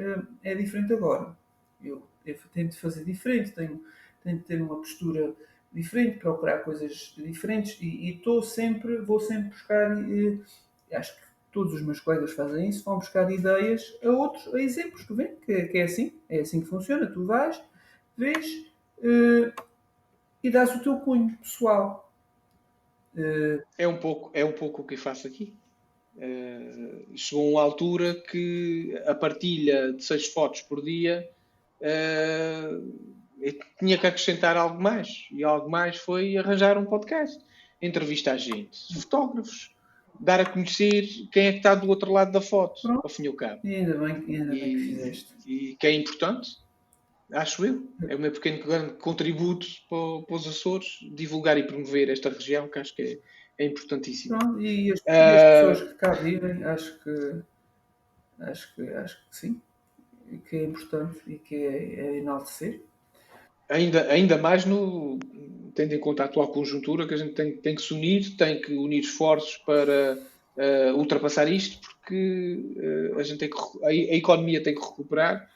é diferente agora. Eu, eu tento fazer diferente, tenho, tento ter uma postura diferente, procurar coisas diferentes e estou sempre, vou sempre buscar, acho que todos os meus colegas fazem isso, vão buscar ideias a outros, a exemplos, tu vês que, que, é assim, é assim que funciona, tu vais, vês e dás o teu cunho pessoal é, um pouco, é um pouco o que faço aqui. Uh, chegou uma altura que a partilha de seis fotos por dia uh, tinha que acrescentar algo mais. E algo mais foi arranjar um podcast, entrevistar gente, fotógrafos, dar a conhecer quem é que está do outro lado da foto, Pronto. ao fim e ao cabo. E ainda bem, ainda e, bem que fizeste. E que é importante, acho eu. É o meu pequeno grande contributo para, para, os Açores, divulgar e promover esta região, que acho que é, é importantíssimo. Pronto, e as, uh, as, pessoas que cá vivem, acho que acho que, acho que sim, e que é importante e que é, é enaltecer. Ainda, ainda mais no, tendo em conta a atual conjuntura, que a gente tem, tem que se unir, tem que unir esforços para uh, ultrapassar isto, porque uh, a, gente tem que, a, a, economia tem que recuperar.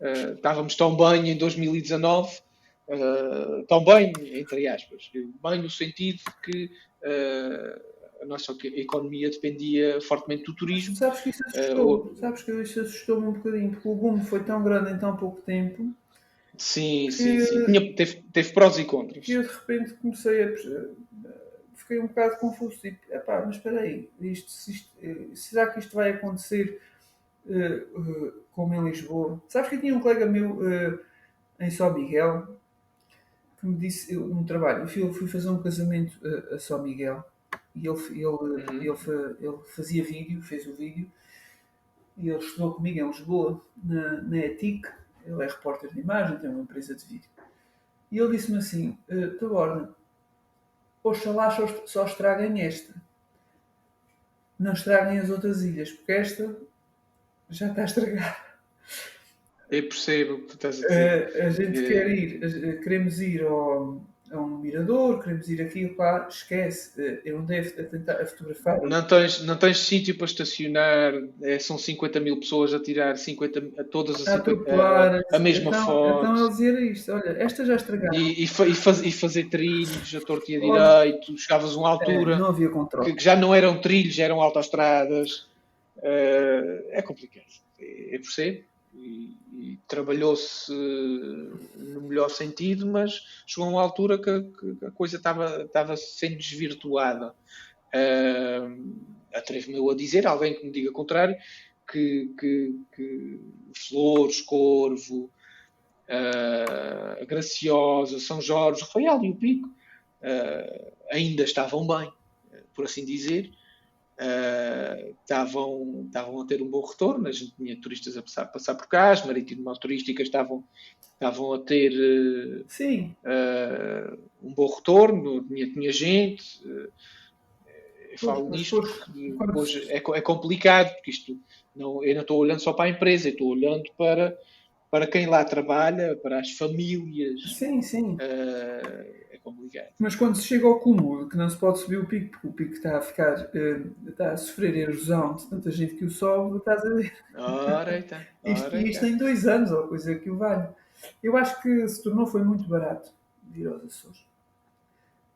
Uh, estávamos tão bem em 2019, tão bem, entre aspas, bem no sentido de que a nossa economia dependia fortemente do turismo. Sabes que isso assustou, sabes que isso assustou-me um bocadinho, porque o boom foi tão grande em tão pouco tempo Sim, que, sim, sim. Tinha, teve, teve prós e contras. E eu de repente comecei a. Fiquei um bocado confuso. Tipo, epá, mas espera aí, isto, isto, eh, será que isto vai acontecer uh, uh, como em Lisboa? Sabes que eu tinha um colega meu uh, em São Miguel que me disse, eu, um trabalho, eu fui, fui fazer um casamento a São Miguel e ele, ele, uhum. ele, ele, fazia vídeo, fez o vídeo e ele estudou comigo em Lisboa, na, na ETIC ele é repórter de imagem, tem uma empresa de vídeo. E ele disse-me assim: uh, Taborda, oxalá só, só estraguem esta. Não estraguem as outras ilhas, porque esta já está estragada. Eu percebo o que tu estás a dizer. Uh, a gente é... quer ir, queremos ir ao, a um mirador, queremos ir aqui, pá, esquece, eh, eu não devo tentar a fotografar. Não tens, não tens sítio para estacionar, é, são 50 mil pessoas a tirar 50, a todas a, a, a, a mesma então, foto. Então ele dizia isto, olha, esta já estragaram. E, e, e, faz, e fazer trilhos a torto e a direito, chegavas a uma altura é, não havia controle. Que, já não eram trilhos, eram autoestradas. Uh, é complicado, eu percebo e, e trabalhou-se no melhor sentido, mas chegou a uma altura que, que a coisa estava, estava sendo desvirtuada. Uh, Atrevo-me a dizer, alguém que me diga contrário, que, que, que Flores, Corvo, uh, Graciosa, São Jorge, Rafael e o Pico uh, ainda estavam bem, por assim dizer, estavam, estavam a ter um bom retorno, a gente tinha turistas a passar, passar por cá, as marítimas turísticas estavam, estavam a ter. Uh, um bom retorno, tinha, tinha gente. Uh, eu falo porque hoje é, é complicado, porque isto não, eu não estou olhando só para a empresa, eu estou olhando para, para quem lá trabalha, para as famílias. Sim, sim. Uh, complicado. Mas quando se chega ao cúmulo, que não se pode subir o pico, porque o pico está a ficar, uh, está a sofrer erosão de tanta gente que o sobe, estás a ver? Ora, então. isto, isto em dois anos, ou coisa que o vale. Eu acho que se tornou, foi muito barato vir aos Açores.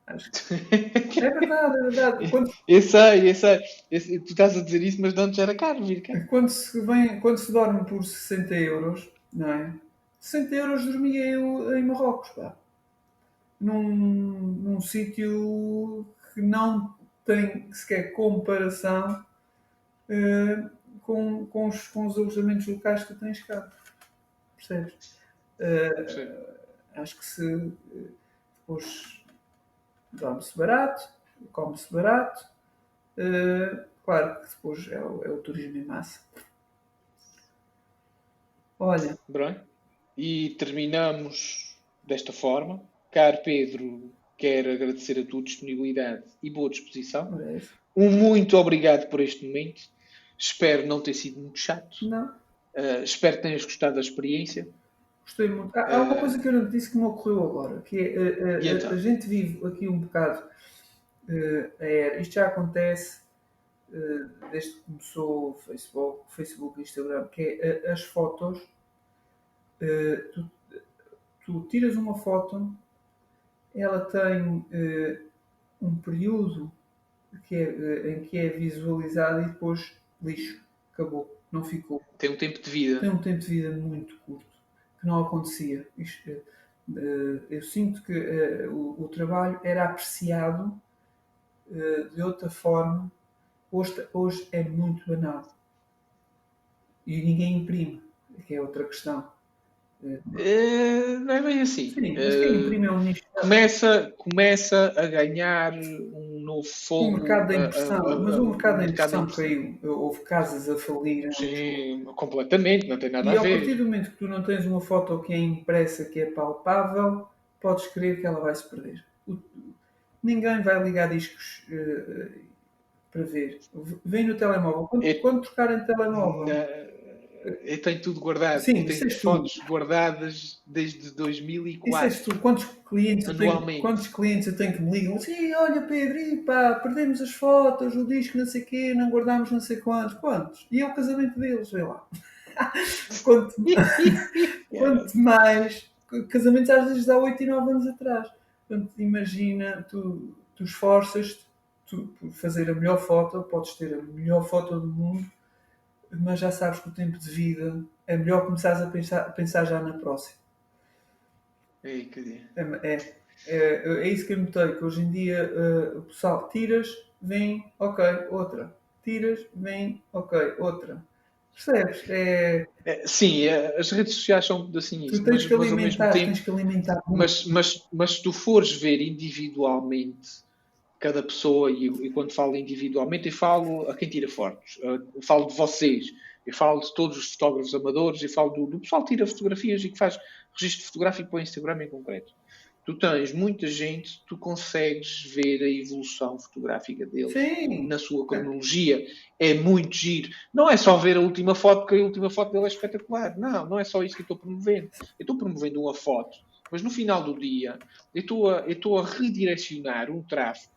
Acho que... É verdade, é verdade. Quando... Eu sei, eu sei. Tu estás a dizer isso, mas não te era caro vir cá. Quando se, vem, quando se dorme por 60 euros, não é? 60 euros dormia eu em Marrocos, pá num, num sítio que não tem sequer comparação uh, com, com, os, com os alojamentos locais que tens cá. Percebes? Uh, acho que se depois dorme-se barato, come-se barato, uh, claro que depois é o, é o turismo em massa. Olha. Bem, e terminamos desta forma. Caro Pedro, quero agradecer a tua disponibilidade e boa disposição. Um muito obrigado por este momento. Espero não ter sido muito chato. Não. Uh, espero que tenhas gostado da experiência. Gostei muito. Há, há uma uh, coisa que eu não disse que me ocorreu agora, que é uh, então? a, gente vive aqui um bocado a era. Isto já acontece desde que começou o Facebook, Facebook e Instagram, que é as fotos. Tu, tu tiras uma foto ela tem eh, um período que é, eh, em que é visualizada e depois lixo, acabou, não ficou. Tem um tempo de vida. Tem um tempo de vida muito curto, que não acontecia. Isto, eh, eu sinto que o, o, trabalho era apreciado de outra forma. Hoje, hoje é muito banal. E ninguém imprime, que é outra questão. Uh, não é bem assim. Sim, nicho. Começa, começa a ganhar um novo fogo. O mercado da impressão, a, a, mas o mercado da impressão caiu. Houve casas a falir. Sim, completamente, não tem nada e a ver. E a partir do momento que tu não tens uma foto que é impressa, que é palpável, podes crer que ela vai se perder. O, ninguém vai ligar discos uh, para ver. Vem no telemóvel. Quando, é, quando trocarem telemóvel. Na eu tenho tudo guardado. Sim, eu tenho fotos tu. guardadas desde 2004. Isso tu. Quantos clientes, eu tenho, quantos clientes eu tenho que me ligam? Sim, olha Pedro, e pá, perdemos as fotos, o disco não sei o quê, não guardámos não sei quantos. Quantos? E é o casamento deles, vê lá. quanto, quanto mais. Casamentos às vezes há 8 e 9 anos atrás. Portanto, imagina, tu, tu esforças-te por fazer a melhor foto, podes ter a melhor foto do mundo mas já sabes que o tempo de vida é melhor começares a pensar, a pensar já na próxima. Ei, que dia. É, é, é, é, isso que eu notei, que hoje em dia uh, o pessoal tiras, vem, ok, outra. Tiras, vem, ok, outra. Percebes? É... é... sim, é, as redes sociais são assim isso. Tu tens, mas, que, alimentar, tempo, tens que alimentar. Mas, mas, mas se tu fores ver individualmente cada pessoa, e, e, quando falo individualmente, eu falo a quem tira fotos, eu falo de vocês, eu falo de todos os fotógrafos amadores, eu falo do, do pessoal que tira fotografias e que faz registro fotográfico para o Instagram em concreto. Tu tens muita gente, tu consegues ver a evolução fotográfica dele Sim. na sua cronologia. É muito giro. Não é só ver a última foto, porque a última foto dele é espetacular. Não, não é só isso que eu estou promovendo. Eu estou promovendo uma foto, mas no final do dia eu estou a, eu estou a redirecionar um tráfego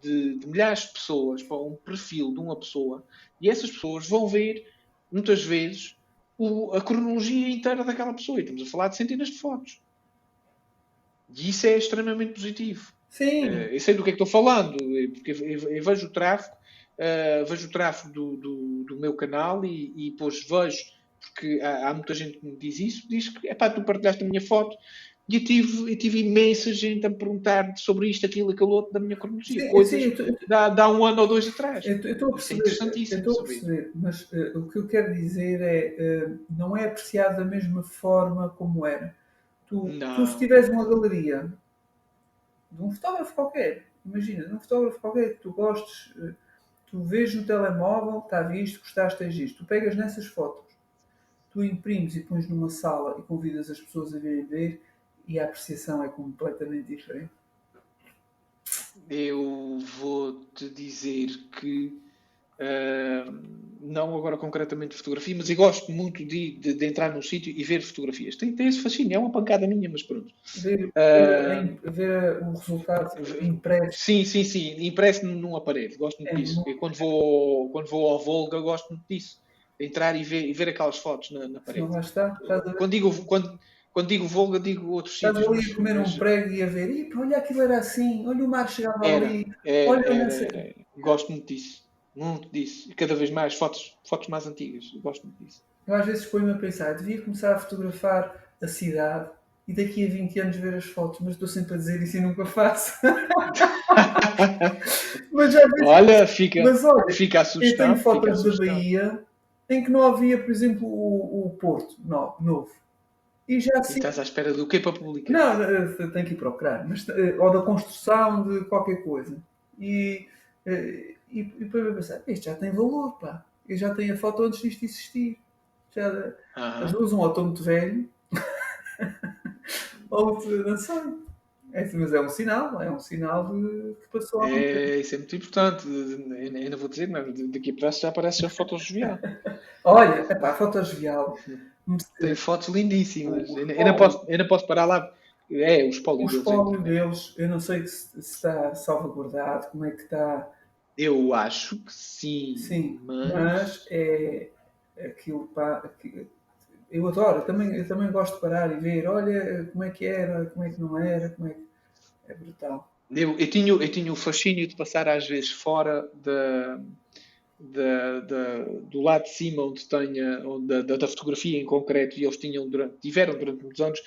de, de, milhares de pessoas para um perfil de uma pessoa e essas pessoas vão ver, muitas vezes, o, a cronologia inteira daquela pessoa. E estamos a falar de centenas de fotos. E isso é extremamente positivo. Sim. Uh, eu sei do que é que estou falando, porque eu, eu vejo o tráfego, uh, vejo o tráfego do, do, do meu canal e, e depois vejo, porque há, há, muita gente que me diz isso, diz que, é pá, tu partilhaste a minha foto, e eu tive, eu tive imensa gente a me perguntar sobre isto, aquilo, aquilo outro da minha cronologia. Sim, coisas sim, tô, dá, dá um ano ou dois atrás. Eu estou a é perceber, é estou a perceber mas uh, o que eu quero dizer é uh, não é apreciado da mesma forma como era. Tu, tu se tiveres uma galeria de um fotógrafo qualquer, imagina, de um fotógrafo qualquer que tu gostes, uh, tu vês no telemóvel, está visto, gostaste, tens isto, tu pegas nessas fotos, tu imprimes e pões numa sala e convidas as pessoas a virem ver e a apreciação é completamente diferente? Eu vou te dizer que uh, não agora concretamente fotografia, mas eu gosto muito de, de, de entrar num sítio e ver fotografias. Tem, tem esse fascínio, é uma pancada minha, mas pronto. Ver, uh, ver o resultado impresso. Sim, sim, sim, impresso num aparelho, gosto muito é disso. Muito... quando vou, quando vou ao Volga, gosto muito disso. Entrar e ver, e ver aquelas fotos na, na parede. Não, está, quando digo, quando, quando digo Volga, digo outros Estás sítios. Estás ali a comer mas... um prego e a ver, e olha aquilo era assim, olha o mar chegava era, ali, é, olha era, era, Gosto muito disso, muito disso. E cada vez mais fotos, fotos mais antigas, gosto muito disso. Eu às vezes ponho-me a pensar, devia começar a fotografar a cidade e daqui a 20 anos ver as fotos, mas estou sempre a dizer isso e nunca faço. mas já vezes, olha, fica, mas, olha, fica a sugestão. Eu tenho fotos da Bahia em que não havia, por exemplo, o, o Porto novo e já assim. Estás à espera do que para publicar? Não, eh, tenho que ir procurar, mas, eh, ou da construção de qualquer coisa. E, eh, e, e depois eu pensar, isto já tem valor, pá. Eu já tenho a foto antes disto existir. Já, As duas, um estou muito velho, ou não sei. É, mas é um sinal, é um sinal de que passou há é, Isso é muito importante. Eu ainda vou dizer, mas daqui a pouco já aparece a foto jovial. Olha, epá, a foto jovial tem fotos lindíssimas. Eu, eu, não posso, eu não posso parar lá. É, o espólio deles. O espólio deles, eu não sei se, está salvaguardado, como é que está. Eu acho que sim. Sim, mas, mas é aquilo pá, eu adoro, eu também, eu também gosto de parar e ver, olha como é que era, como é que não era, como é que. É brutal. Eu, eu, tinha, eu tinha o fascínio de passar às vezes fora da da, da, do lado de cima onde tenha onde, da, da, fotografia em concreto e eles tinham durante, tiveram durante muitos anos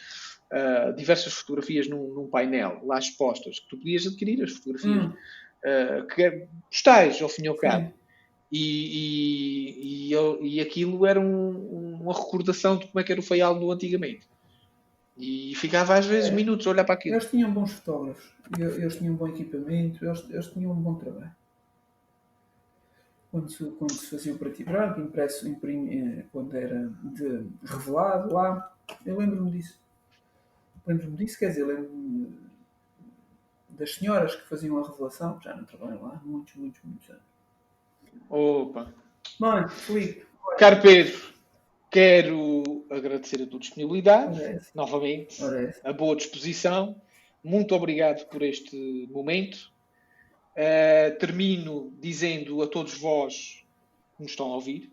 uh, diversas fotografias num, num, painel lá expostas que tu podias adquirir as fotografias hum. uh, que postais ao fim e ao cabo e, e, e, e, aquilo era um, uma recordação de como é que era o Faial no antigamente E ficava às vezes é. minutos a olhar para aquilo. Eles tinham bons fotógrafos, eles tinham um bom equipamento, eles, eles tinham um bom trabalho. Quando se, quando se fazia o preto e branco, impresso, imprime, eh, quando era de, revelado lá, eu lembro-me disso. Lembro-me disso, quer dizer, lembro-me das senhoras que faziam a revelação, já não trabalham lá há muitos, muitos, muitos anos. Opa! Mano, Filipe. Caro Pedro, quero agradecer a tua disponibilidade, Parece. novamente, Parece. a boa disposição. Muito obrigado por este momento. Uh, termino dizendo a todos vós que nos estão a ouvir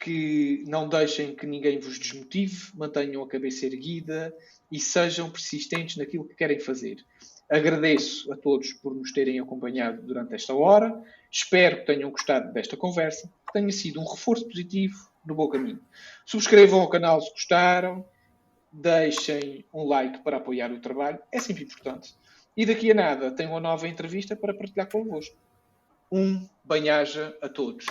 que não deixem que ninguém vos desmotive, mantenham a cabeça erguida e sejam persistentes naquilo que querem fazer. Agradeço a todos por nos terem acompanhado durante esta hora. Espero que tenham gostado desta conversa, que tenha sido um reforço positivo no bom caminho. Subscrevam o canal se gostaram, deixem um like para apoiar o trabalho, é sempre importante. E daqui a nada tenho uma nova entrevista para partilhar convosco. Um bem-aja a todos.